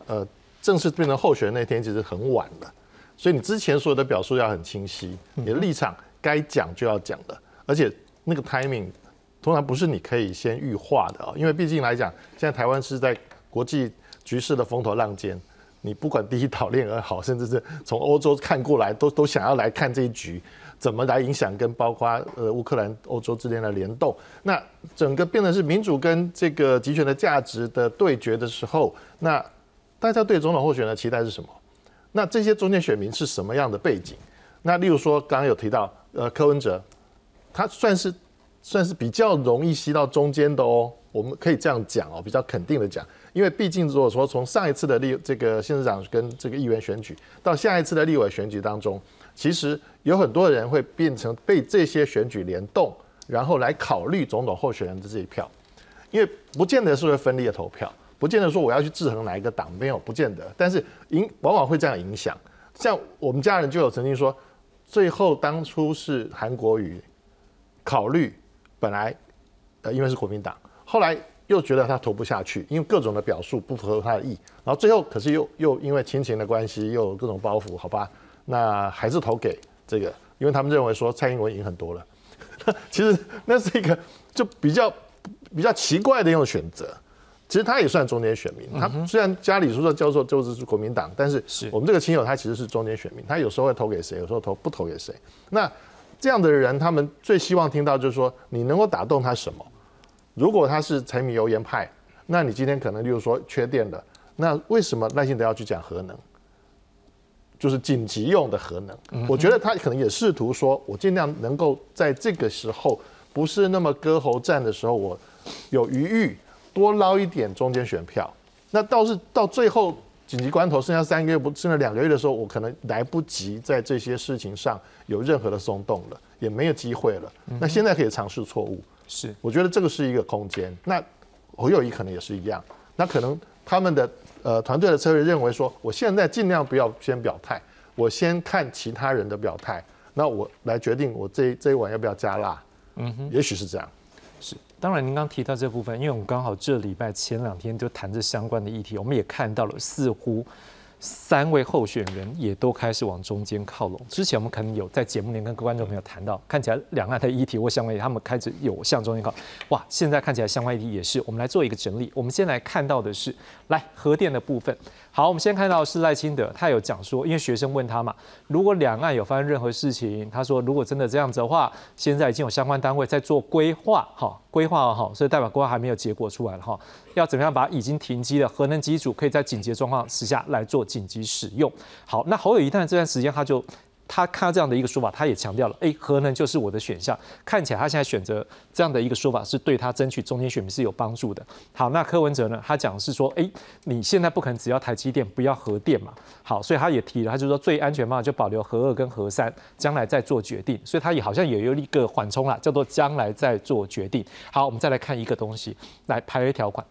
呃，正式变成候选人那天其实很晚了。所以你之前所有的表述要很清晰，你的立场该讲就要讲的，而且那个 timing 通常不是你可以先预化的啊，因为毕竟来讲，现在台湾是在国际局势的风头浪尖，你不管第一岛链也好，甚至是从欧洲看过来，都 *laughs* 都想要来看这一局怎么来影响跟包括呃乌克兰、欧洲之间的联动，那整个变得是民主跟这个集权的价值的对决的时候，那大家对总统候选人的期待是什么？那这些中间选民是什么样的背景？那例如说，刚刚有提到，呃，柯文哲，他算是算是比较容易吸到中间的哦。我们可以这样讲哦，比较肯定的讲，因为毕竟如果说从上一次的立这个县市长跟这个议员选举到下一次的立委选举当中，其实有很多人会变成被这些选举联动，然后来考虑总统候选人的这一票，因为不见得是会分裂投票，不见得说我要去制衡哪一个党，没有不见得，但是影往往会这样影响。像我们家人就有曾经说，最后当初是韩国瑜考虑，本来呃因为是国民党。后来又觉得他投不下去，因为各种的表述不符合他的意，然后最后可是又又因为亲情的关系，又有各种包袱，好吧，那还是投给这个，因为他们认为说蔡英文赢很多了。*laughs* 其实那是一个就比较比较奇怪的一种选择。其实他也算中间选民，他虽然家里说叫做就是是国民党，但是我们这个亲友他其实是中间选民，他有时候会投给谁，有时候投不投给谁。那这样的人，他们最希望听到就是说你能够打动他什么？如果他是柴米油盐派，那你今天可能就是说缺电的，那为什么赖幸德要去讲核能？就是紧急用的核能。我觉得他可能也试图说，我尽量能够在这个时候不是那么割喉战的时候，我有余裕多捞一点中间选票。那倒是到最后紧急关头剩下三个月不剩下两个月的时候，我可能来不及在这些事情上有任何的松动了，也没有机会了。那现在可以尝试错误。是，我觉得这个是一个空间。那侯友谊可能也是一样。那可能他们的呃团队的策略认为说，我现在尽量不要先表态，我先看其他人的表态，那我来决定我这这一碗要不要加辣。嗯哼，也许是这样。是，当然您刚提到这部分，因为我们刚好这礼拜前两天就谈这相关的议题，我们也看到了似乎。三位候选人也都开始往中间靠拢。之前我们可能有在节目里跟观众朋友谈到，看起来两岸的议题或相关议题，他们开始有向中间靠。哇，现在看起来相关议题也是。我们来做一个整理。我们先来看到的是，来核电的部分。好，我们先看到是赖清德，他有讲说，因为学生问他嘛，如果两岸有发生任何事情，他说如果真的这样子的话，现在已经有相关单位在做规划，哈，规划哈，所以代表规划还没有结果出来了哈，要怎么样把已经停机的核能机组可以在紧急状况时下来做紧急使用。好，那侯友一旦这段时间他就。他看到这样的一个说法，他也强调了，哎，核能就是我的选项。看起来他现在选择这样的一个说法，是对他争取中间选民是有帮助的。好，那柯文哲呢？他讲是说，哎，你现在不可能只要台积电，不要核电嘛。好，所以他也提了，他就说最安全方法就保留核二跟核三，将来再做决定。所以他也好像也有一个缓冲啦，叫做将来再做决定。好，我们再来看一个东西，来排列条款。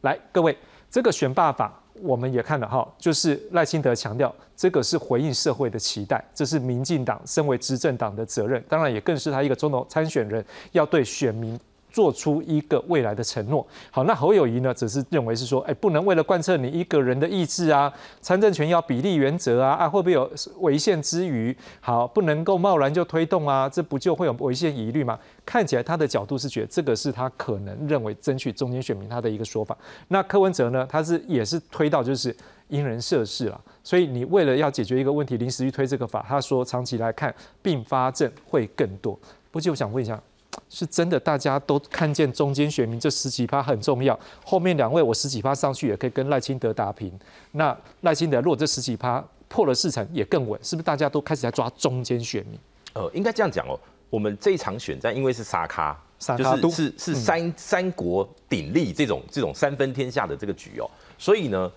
来，各位，这个选罢法。我们也看了哈，就是赖清德强调，这个是回应社会的期待，这是民进党身为执政党的责任，当然也更是他一个总统参选人要对选民。做出一个未来的承诺。好，那侯友谊呢，只是认为是说，哎，不能为了贯彻你一个人的意志啊，参政权要比例原则啊，啊，会不会有违宪之余？好，不能够贸然就推动啊，这不就会有违宪疑虑吗？看起来他的角度是觉得这个是他可能认为争取中间选民他的一个说法。那柯文哲呢，他是也是推到就是因人设事了，所以你为了要解决一个问题，临时去推这个法，他说长期来看并发症会更多。不过我想问一下。是真的，大家都看见中间选民这十几趴很重要。后面两位我十几趴上去也可以跟赖清德打平。那赖清德如果这十几趴破了四成也更稳，是不是大家都开始在抓中间选民？呃，应该这样讲哦。我们这一场选战因为是沙卡，就是是是三三国鼎立这种这种三分天下的这个局哦，所以呢，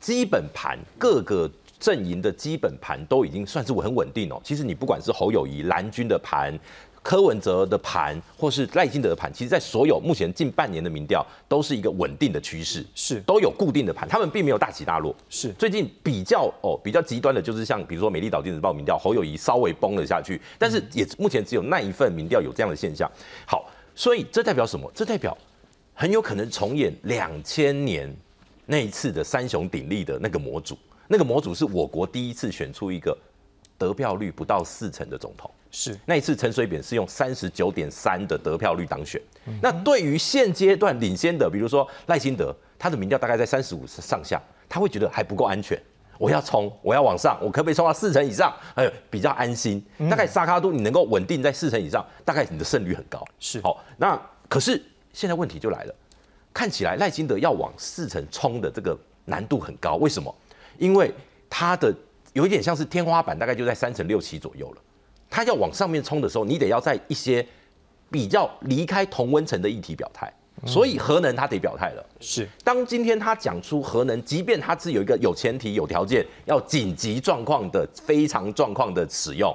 基本盘各个阵营的基本盘都已经算是很稳定哦。其实你不管是侯友谊蓝军的盘。柯文哲的盘，或是赖清德的盘，其实，在所有目前近半年的民调，都是一个稳定的趋势，是都有固定的盘，他们并没有大起大落。是最近比较哦比较极端的，就是像比如说美丽岛电子报民调，侯友谊稍微崩了下去，但是也目前只有那一份民调有这样的现象。好，所以这代表什么？这代表很有可能重演两千年那一次的三雄鼎立的那个模组，那个模组是我国第一次选出一个得票率不到四成的总统。是那一次陈水扁是用三十九点三的得票率当选，那对于现阶段领先的，比如说赖清德，他的民调大概在三十五上下，他会觉得还不够安全，我要冲，我要往上，我可不可以冲到四成以上？哎，比较安心。大概沙卡都你能够稳定在四成以上，大概你的胜率很高。是好，那可是现在问题就来了，看起来赖清德要往四成冲的这个难度很高，为什么？因为他的有一点像是天花板，大概就在三成六七左右了。它要往上面冲的时候，你得要在一些比较离开同温层的议题表态，所以核能它得表态了。是，当今天他讲出核能，即便它是有一个有前提、有条件，要紧急状况的非常状况的使用，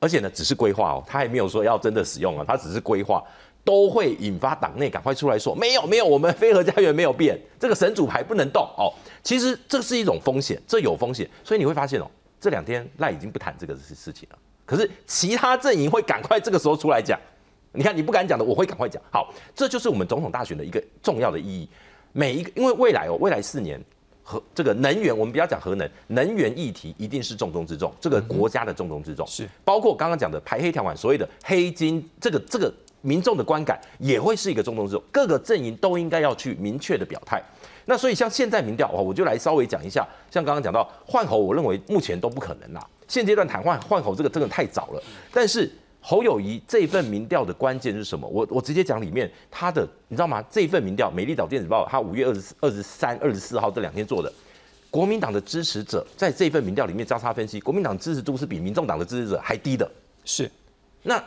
而且呢只是规划哦，他还没有说要真的使用啊，他只是规划，都会引发党内赶快出来说没有没有，我们飞核家园没有变，这个神主牌不能动哦。其实这是一种风险，这有风险，所以你会发现哦，这两天赖已经不谈这个事事情了。可是其他阵营会赶快这个时候出来讲，你看你不敢讲的，我会赶快讲。好，这就是我们总统大选的一个重要的意义。每一个，因为未来哦，未来四年核这个能源，我们不要讲核能，能源议题一定是重中之重，这个国家的重中之重是包括刚刚讲的排黑条款，所谓的黑金，这个这个民众的观感也会是一个重中之重，各个阵营都应该要去明确的表态。那所以像现在民调哦，我就来稍微讲一下，像刚刚讲到换侯，我认为目前都不可能啦。现阶段谈换换侯这个真的太早了。但是侯友谊这份民调的关键是什么？我我直接讲里面他的，你知道吗？这份民调，《美丽岛电子报》他五月二十二十三、二十四号这两天做的，国民党的支持者在这份民调里面交叉分析，国民党支持度是比民众党的支持者还低的。是，那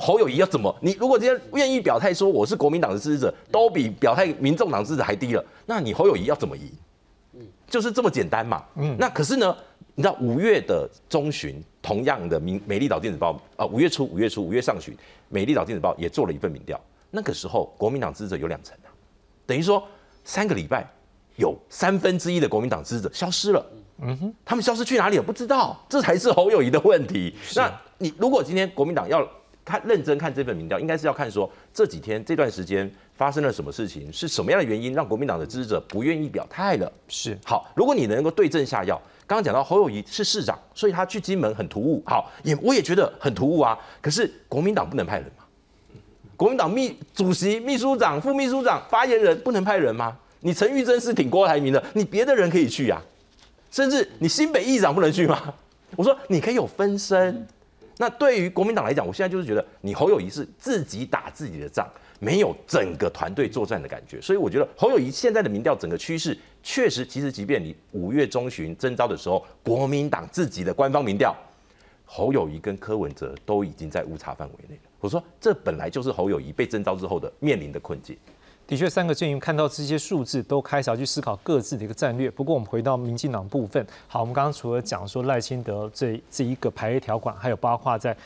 侯友谊要怎么？你如果今天愿意表态说我是国民党的支持者，都比表态民众党支持还低了，那你侯友谊要怎么赢？就是这么简单嘛。嗯，那可是呢，你知道五月的中旬，同样的《民美丽岛电子报》啊，五月初、五月初、五月上旬，《美丽岛电子报》也做了一份民调，那个时候国民党支持者有两成啊，等于说三个礼拜有三分之一的国民党支持者消失了。嗯哼，他们消失去哪里了？不知道，这才是侯友谊的问题。那你如果今天国民党要看认真看这份民调，应该是要看说这几天这段时间发生了什么事情，是什么样的原因让国民党的支持者不愿意表态了？是好，如果你能够对症下药，刚刚讲到侯友谊是市长，所以他去金门很突兀，好，也我也觉得很突兀啊。可是国民党不能派人吗？国民党秘主席、秘书长、副秘书长、发言人不能派人吗？你陈玉珍是挺郭台铭的，你别的人可以去呀、甚至你新北议长不能去吗？我说你可以有分身。那对于国民党来讲，我现在就是觉得你侯友谊是自己打自己的仗，没有整个团队作战的感觉。所以我觉得侯友谊现在的民调整个趋势，确实，其实即便你五月中旬征召的时候，国民党自己的官方民调，侯友谊跟柯文哲都已经在误差范围内了。我说这本来就是侯友谊被征召之后的面临的困境。的确，三个阵营看到这些数字，都开始要去思考各自的一个战略。不过，我们回到民进党部分，好，我们刚刚除了讲说赖清德这这一个排列条款，还有包括在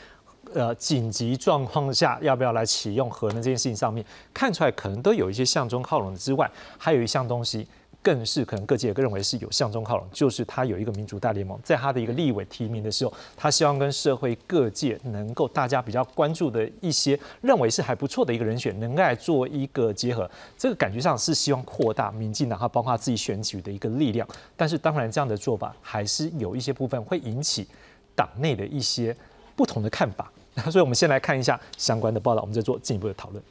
呃紧急状况下要不要来启用核能这件事情上面，看出来可能都有一些向中靠拢的之外，还有一项东西。更是可能各界认为是有向中靠拢，就是他有一个民主大联盟，在他的一个立委提名的时候，他希望跟社会各界能够大家比较关注的一些认为是还不错的一个人选，能够来做一个结合。这个感觉上是希望扩大民进党，包括自己选举的一个力量。但是当然这样的做法还是有一些部分会引起党内的一些不同的看法。*laughs* 所以我们先来看一下相关的报道，我们再做进一步的讨论。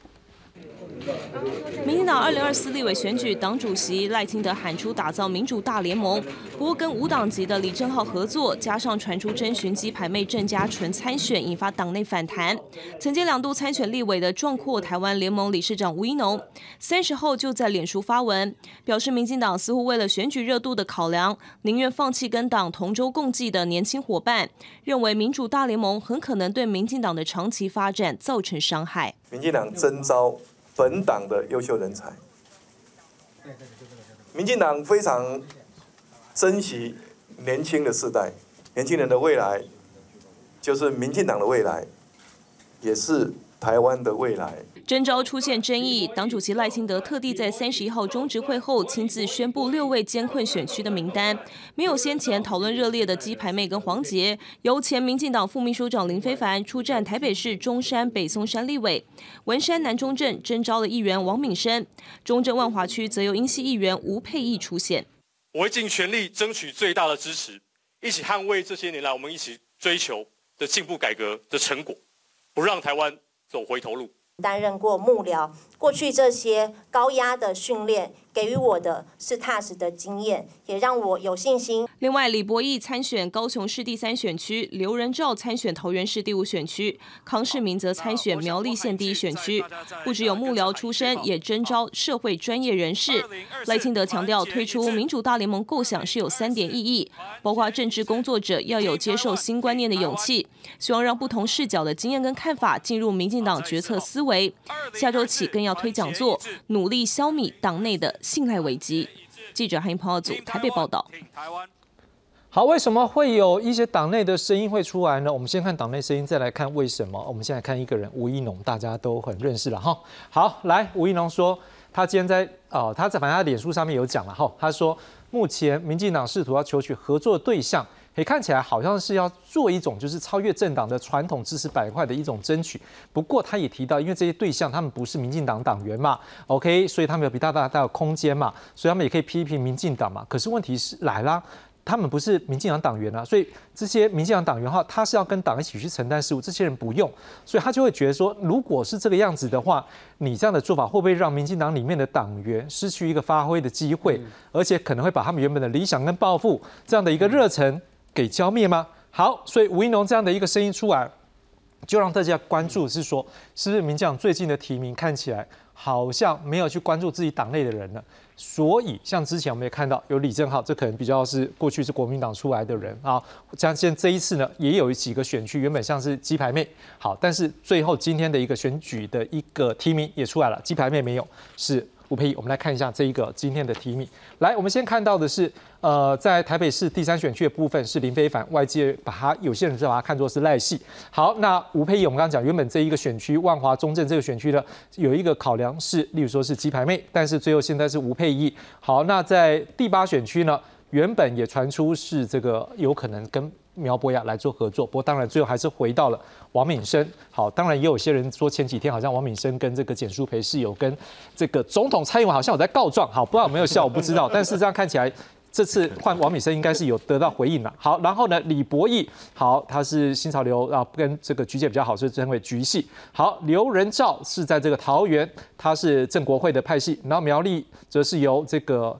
民进党二零二四立委选举，党主席赖清德喊出打造民主大联盟，不过跟无党籍的李正浩合作，加上传出征询鸡排妹郑家纯参选，引发党内反弹。曾经两度参选立委的壮阔台湾联盟理事长吴一农，三十后就在脸书发文，表示民进党似乎为了选举热度的考量，宁愿放弃跟党同舟共济的年轻伙伴，认为民主大联盟很可能对民进党的长期发展造成伤害。民进党征召。本党的优秀人才，民进党非常珍惜年轻的世代，年轻人的未来就是民进党的未来，也是台湾的未来。征召出现争议，党主席赖清德特地在三十一号中执会后亲自宣布六位艰困选区的名单，没有先前讨论热烈的鸡排妹跟黄杰，由前民进党副秘书长林非凡出战台北市中山北松山立委，文山南中镇征召了议员王敏生，中正万华区则由英系议员吴佩义出现。我会尽全力争取最大的支持，一起捍卫这些年来我们一起追求的进步改革的成果，不让台湾走回头路。担任过幕僚，过去这些高压的训练给予我的是踏实的经验，也让我有信心。另外，李博义参选高雄市第三选区，刘仁照参选桃园市第五选区，康世明则参选苗栗县第一选区。不只有幕僚出身，也征召社会专业人士。赖清德强调，推出民主大联盟构想是有三点意义，包括政治工作者要有接受新观念的勇气，希望让不同视角的经验跟看法进入民进党决策思维。下周起更要推讲座，努力消弭党内的。信赖危机。记者韩英朋友组台北报道。好，为什么会有一些党内的声音会出来呢？我们先看党内声音，再来看为什么。我们现在看一个人，吴一农，大家都很认识了哈。好，来，吴一农说，他今天在哦，他在反正他脸书上面有讲了哈，他说目前民进党试图要求取合作对象。可以看起来好像是要做一种就是超越政党的传统支持板块的一种争取。不过他也提到，因为这些对象他们不是民进党党员嘛，OK，所以他们有比大大大的空间嘛，所以他们也可以批评民进党嘛。可是问题是来啦。他们不是民进党党员啊，所以这些民进党党员哈，他是要跟党一起去承担事务，这些人不用，所以他就会觉得说，如果是这个样子的话，你这样的做法会不会让民进党里面的党员失去一个发挥的机会，而且可能会把他们原本的理想跟抱负这样的一个热忱。给浇灭吗？好，所以吴一农这样的一个声音出来，就让大家关注，是说是不是民进党最近的提名看起来好像没有去关注自己党内的人了。所以像之前我们也看到有李正浩，这可能比较是过去是国民党出来的人啊。像现在这一次呢，也有几个选区原本像是鸡排妹，好，但是最后今天的一个选举的一个提名也出来了，鸡排妹没有，是。吴佩仪，我们来看一下这一个今天的提名。来，我们先看到的是，呃，在台北市第三选区的部分是林非凡，外界把他有些人是把他看作是赖系。好，那吴佩仪，我们刚刚讲，原本这一个选区万华中正这个选区的有一个考量是，例如说是鸡排妹，但是最后现在是吴佩仪。好，那在第八选区呢，原本也传出是这个有可能跟。苗博雅来做合作，不过当然最后还是回到了王敏生。好，当然也有些人说前几天好像王敏生跟这个简书培是有跟这个总统蔡英文好像有在告状。好，不知道有没有效，我不知道。*laughs* 但是这样看起来，这次换王敏生应该是有得到回应了。好，然后呢，李博义，好，他是新潮流啊，跟这个菊姐比较好，所以称为菊系。好，刘仁照是在这个桃园，他是郑国会的派系。然后苗栗则是由这个。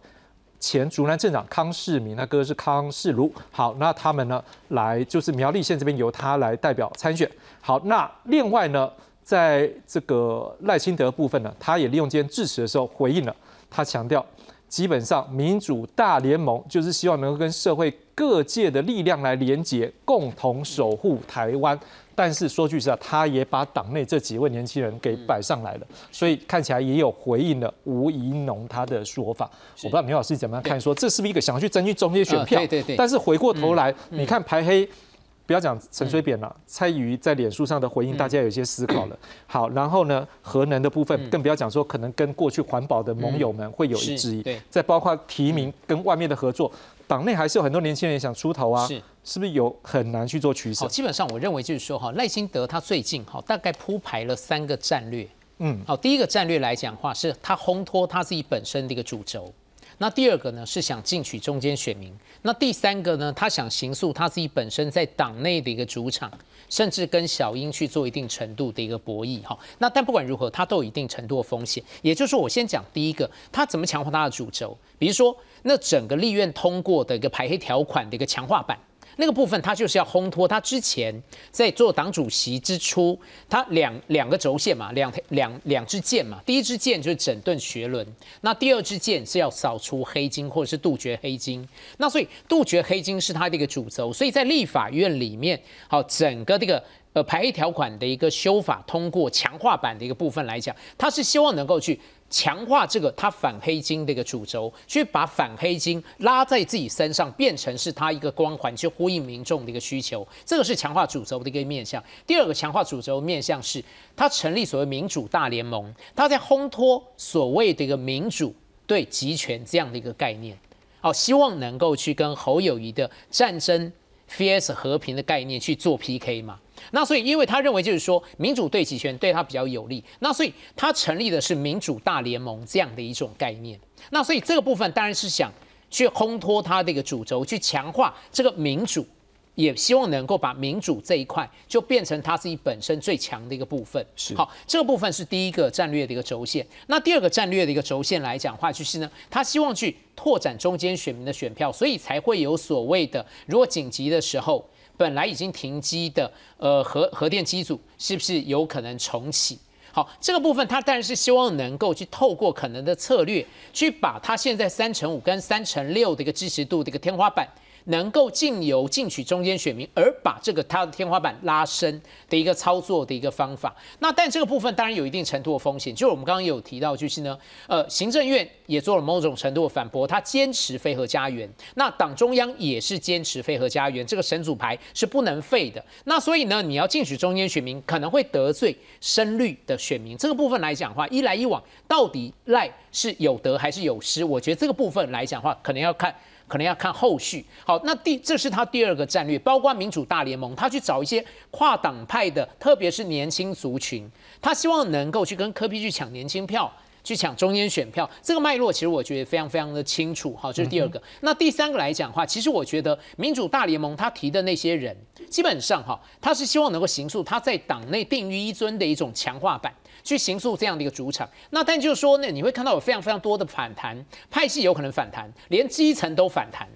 前竹南镇长康世明，他哥是康世如。好，那他们呢来就是苗栗县这边由他来代表参选。好，那另外呢，在这个赖清德部分呢，他也利用今天致辞的时候回应了，他强调，基本上民主大联盟就是希望能够跟社会各界的力量来连结，共同守护台湾。但是说句实话，他也把党内这几位年轻人给摆上来了，所以看起来也有回应了吴怡农他的说法。我不知道牛老师怎么样看，说这是不是一个想要去争取中间选票？对对对。但是回过头来，你看排黑，不要讲陈水扁了，蔡瑜在脸书上的回应，大家有些思考了。好，然后呢，核能的部分更不要讲说，可能跟过去环保的盟友们会有一质疑。对。再包括提名跟外面的合作。党内还是有很多年轻人想出头啊，是是不是有很难去做取舍？基本上我认为就是说哈，赖清德他最近哈大概铺排了三个战略，嗯，好，第一个战略来讲话是他烘托他自己本身的一个主轴，那第二个呢是想进取中间选民，那第三个呢他想行塑他自己本身在党内的一个主场。甚至跟小英去做一定程度的一个博弈哈，那但不管如何，他都有一定程度的风险。也就是说，我先讲第一个，他怎么强化他的主轴，比如说那整个立院通过的一个排黑条款的一个强化版。那个部分，他就是要烘托他之前在做党主席之初，他两两个轴线嘛，两两两支箭嘛。第一支箭就是整顿学伦，那第二支箭是要扫除黑金或者是杜绝黑金。那所以杜绝黑金是他的一个主轴。所以在立法院里面，好整个这个呃排黑条款的一个修法通过强化版的一个部分来讲，他是希望能够去。强化这个他反黑金的一个主轴，去把反黑金拉在自己身上，变成是他一个光环，去呼应民众的一个需求。这个是强化主轴的一个面向。第二个强化主轴面向是，他成立所谓民主大联盟，他在烘托所谓的一个民主对集权这样的一个概念，好，希望能够去跟侯友谊的战争 vs 和平的概念去做 PK 嘛。那所以，因为他认为就是说，民主对集权对他比较有利，那所以他成立的是民主大联盟这样的一种概念。那所以这个部分当然是想去烘托他的一个主轴，去强化这个民主也希望能够把民主这一块就变成他自己本身最强的一个部分。是好，这个部分是第一个战略的一个轴线。那第二个战略的一个轴线来讲话，就是呢，他希望去拓展中间选民的选票，所以才会有所谓的，如果紧急的时候，本来已经停机的呃核核电机组，是不是有可能重启？好，这个部分他当然是希望能够去透过可能的策略，去把他现在三成五跟三成六的一个支持度的一个天花板。能够进由进取中间选民，而把这个他的天花板拉升的一个操作的一个方法。那但这个部分当然有一定程度的风险，就是我们刚刚有提到，就是呢，呃，行政院也做了某种程度的反驳，他坚持非核家园。那党中央也是坚持非核家园，这个神主牌是不能废的。那所以呢，你要进取中间选民，可能会得罪深绿的选民。这个部分来讲的话，一来一往，到底赖是有得还是有失？我觉得这个部分来讲的话，可能要看。可能要看后续。好，那第这是他第二个战略，包括民主大联盟，他去找一些跨党派的，特别是年轻族群，他希望能够去跟柯 P 去抢年轻票，去抢中间选票。这个脉络其实我觉得非常非常的清楚。好，这是第二个。那第三个来讲的话，其实我觉得民主大联盟他提的那些人，基本上哈，他是希望能够形塑他在党内定于一尊的一种强化版。去行塑这样的一个主场，那但就是说呢，你会看到有非常非常多的反弹派系有可能反弹，连基层都反弹。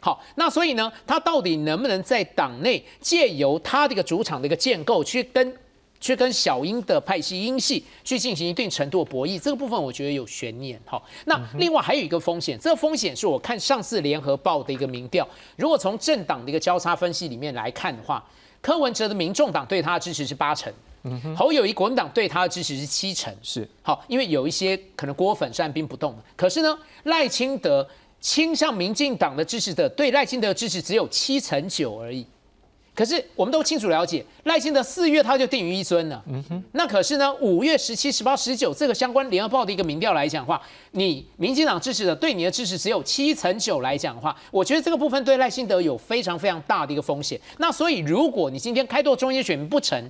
好，那所以呢，他到底能不能在党内借由他这个主场的一个建构，去跟去跟小英的派系英系去进行一定程度的博弈？这个部分我觉得有悬念。好，那另外还有一个风险，这个风险是我看上次联合报的一个民调，如果从政党的一个交叉分析里面来看的话，柯文哲的民众党对他的支持是八成。侯友谊国民党对他的支持是七成，是好，因为有一些可能郭粉是按兵不动的。可是呢，赖清德倾向民进党的支持者对赖清德的支持只有七成九而已。可是我们都清楚了解，赖清德四月他就定于一尊了。嗯哼，那可是呢，五月十七、十八、十九这个相关联合报的一个民调来讲的话，你民进党支持者对你的支持只有七成九来讲的话，我觉得这个部分对赖清德有非常非常大的一个风险。那所以如果你今天开拓中间选民不成，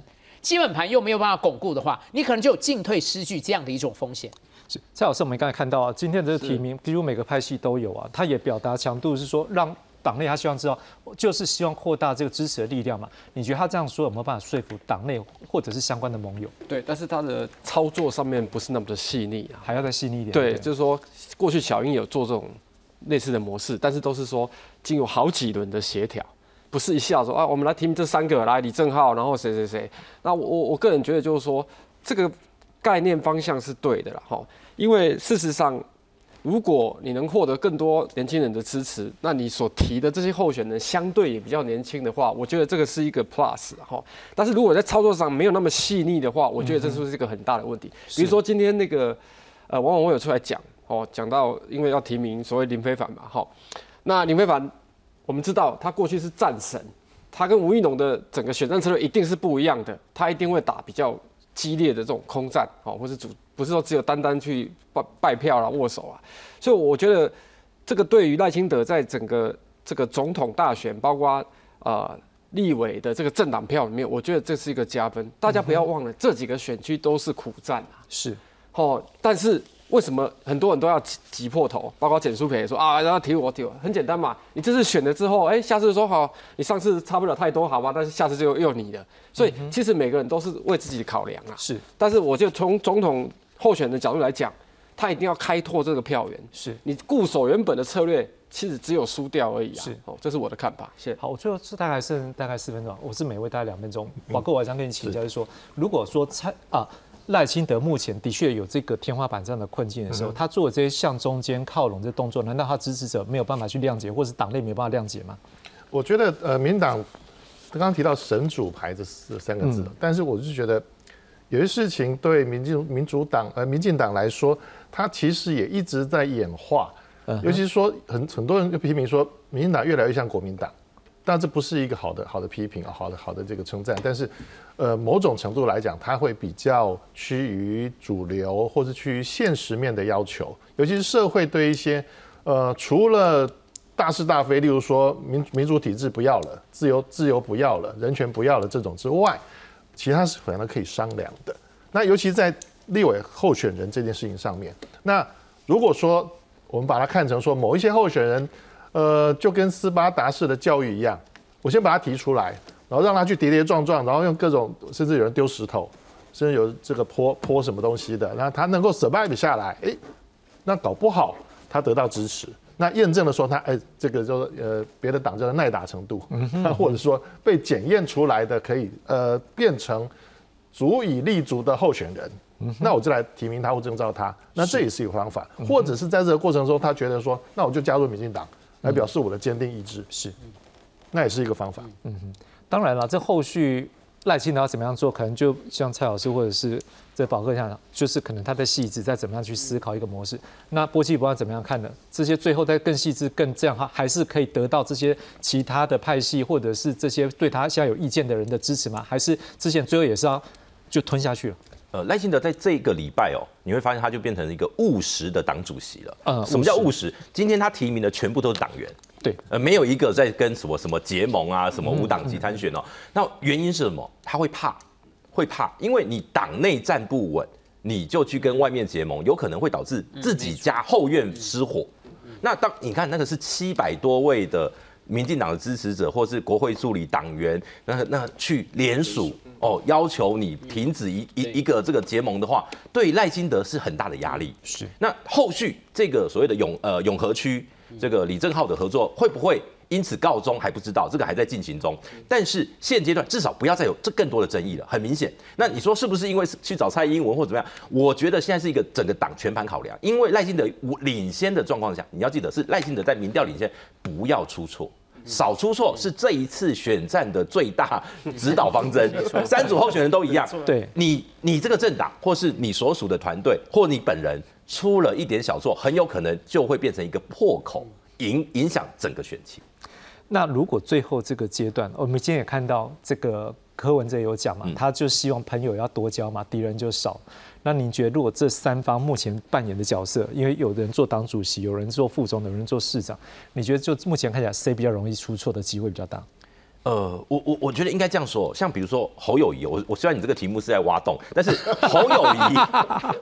基本盘又没有办法巩固的话，你可能就有进退失据这样的一种风险。是蔡老师，我们刚才看到啊，今天的提名几乎每个派系都有啊，他也表达强度是说，让党内他希望知道，就是希望扩大这个支持的力量嘛。你觉得他这样说有没有办法说服党内或者是相关的盟友？对，但是他的操作上面不是那么的细腻啊，还要再细腻一点。对，就是说过去小英有做这种类似的模式，但是都是说经过好几轮的协调。不是一下说啊，我们来提名这三个，来李正浩，然后谁谁谁。那我我我个人觉得就是说，这个概念方向是对的了哈。因为事实上，如果你能获得更多年轻人的支持，那你所提的这些候选人相对也比较年轻的话，我觉得这个是一个 plus 哈。但是如果在操作上没有那么细腻的话，我觉得这是不是一个很大的问题？比如说今天那个呃，往往我有出来讲哦，讲到因为要提名所谓林非凡嘛，哈，那林非凡。我们知道他过去是战神，他跟吴益农的整个选战策略一定是不一样的，他一定会打比较激烈的这种空战，哦，或是主不是说只有单单去拜拜票啦、握手啊，所以我觉得这个对于赖清德在整个这个总统大选，包括啊立委的这个政党票里面，我觉得这是一个加分。大家不要忘了，这几个选区都是苦战啊，是，哦，但是。为什么很多人都要挤挤破头？包括简书培也说啊，要提我提我，很简单嘛。你这次选了之后，哎，下次说好，你上次差不了太多，好吧？但是下次就又你的。所以其实每个人都是为自己考量啊。是。但是我就从总统候选的角度来讲，他一定要开拓这个票源。是。你固守原本的策略，其实只有输掉而已啊。是。哦，这是我的看法。谢谢。好，我最后是大概剩大概四分钟，我是每位大概两分钟。宝哥，我想跟你请教，就是说，如果说猜啊。赖清德目前的确有这个天花板这样的困境的时候，他做这些向中间靠拢这动作，难道他支持者没有办法去谅解，或是党内没有办法谅解吗？我觉得，呃，民党刚刚提到“神主牌”这四三个字，但是我是觉得有些事情对民进民主党呃民进党来说，它其实也一直在演化，尤其是说很很多人就批评说，民进党越来越像国民党。但这不是一个好的好的批评啊，好的好的这个称赞。但是，呃，某种程度来讲，它会比较趋于主流，或者趋于现实面的要求。尤其是社会对一些，呃，除了大是大非，例如说民民主体制不要了，自由自由不要了，人权不要了这种之外，其他是可能可以商量的。那尤其在立委候选人这件事情上面，那如果说我们把它看成说某一些候选人。呃，就跟斯巴达式的教育一样，我先把他提出来，然后让他去跌跌撞撞，然后用各种，甚至有人丢石头，甚至有这个泼泼什么东西的，那他能够 survive 下来，哎，那搞不好他得到支持，那验证了说他哎，这个就是呃别的党叫做耐打程度，*laughs* 或者说被检验出来的可以呃变成足以立足的候选人。那我就来提名他或征召他，那这也是一个方法，或者是在这个过程中，他觉得说，那我就加入民进党来表示我的坚定意志，是，那也是一个方法。嗯哼，当然了，这后续赖清德要怎么样做，可能就像蔡老师或者是这宝哥这样，就是可能他的细致在怎么样去思考一个模式。那波基不管怎么样看的，这些最后再更细致、更这样哈，还是可以得到这些其他的派系或者是这些对他现在有意见的人的支持吗？还是之前最后也是要就吞下去了？呃，赖清德在这个礼拜哦，你会发现他就变成一个务实的党主席了。呃，什么叫务实？今天他提名的全部都是党员，对，呃，没有一个在跟什么什么结盟啊，什么无党籍参选哦。那原因是什么？他会怕，会怕，因为你党内站不稳，你就去跟外面结盟，有可能会导致自己家后院失火。那当你看那个是七百多位的民进党的支持者，或是国会助理党员，那那去联署。哦，要求你停止一一一个这个结盟的话，对赖清德是很大的压力。是，那后续这个所谓的永呃永和区这个李正浩的合作会不会因此告终还不知道，这个还在进行中。但是现阶段至少不要再有这更多的争议了。很明显，那你说是不是因为去找蔡英文或怎么样？我觉得现在是一个整个党全盘考量，因为赖清德领先的状况下，你要记得是赖清德在民调领先，不要出错。少出错是这一次选战的最大 *laughs* 指导方针。三组候选人都一样，对你，你这个政党或是你所属的团队或你本人出了一点小错，很有可能就会变成一个破口，影影响整个选情。那如果最后这个阶段，我们今天也看到这个柯文哲有讲嘛，他就希望朋友要多交嘛，敌人就少。那您觉得，如果这三方目前扮演的角色，因为有的人做党主席，有人做副总，有人做市长，你觉得就目前看起来，谁比较容易出错的机会比较大？呃，我我我觉得应该这样说，像比如说侯友谊，我我虽然你这个题目是在挖洞，但是 *laughs* 侯友谊，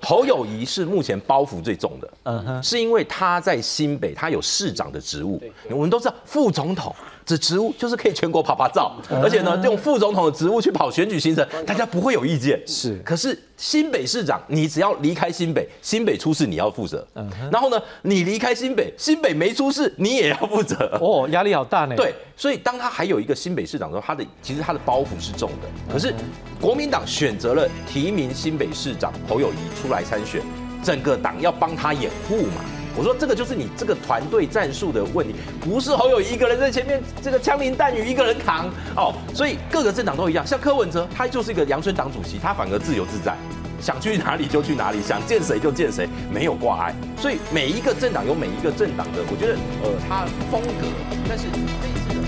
侯友谊是目前包袱最重的，嗯哼，是因为他在新北，他有市长的职务，我们都知道副总统。这职务就是可以全国跑跑照，而且呢，用副总统的职务去跑选举行程，大家不会有意见。是，可是新北市长，你只要离开新北，新北出事你要负责。嗯，然后呢，你离开新北，新北没出事，你也要负责。哦，压力好大呢。对，所以当他还有一个新北市长的时候，他的其实他的包袱是重的。可是国民党选择了提名新北市长侯友谊出来参选，整个党要帮他掩护嘛。我说这个就是你这个团队战术的问题，不是侯友一个人在前面这个枪林弹雨一个人扛哦，所以各个政党都一样，像柯文哲他就是一个阳春党主席，他反而自由自在，想去哪里就去哪里，想见谁就见谁，没有挂碍，所以每一个政党有每一个政党的，我觉得呃他风格，但是这次。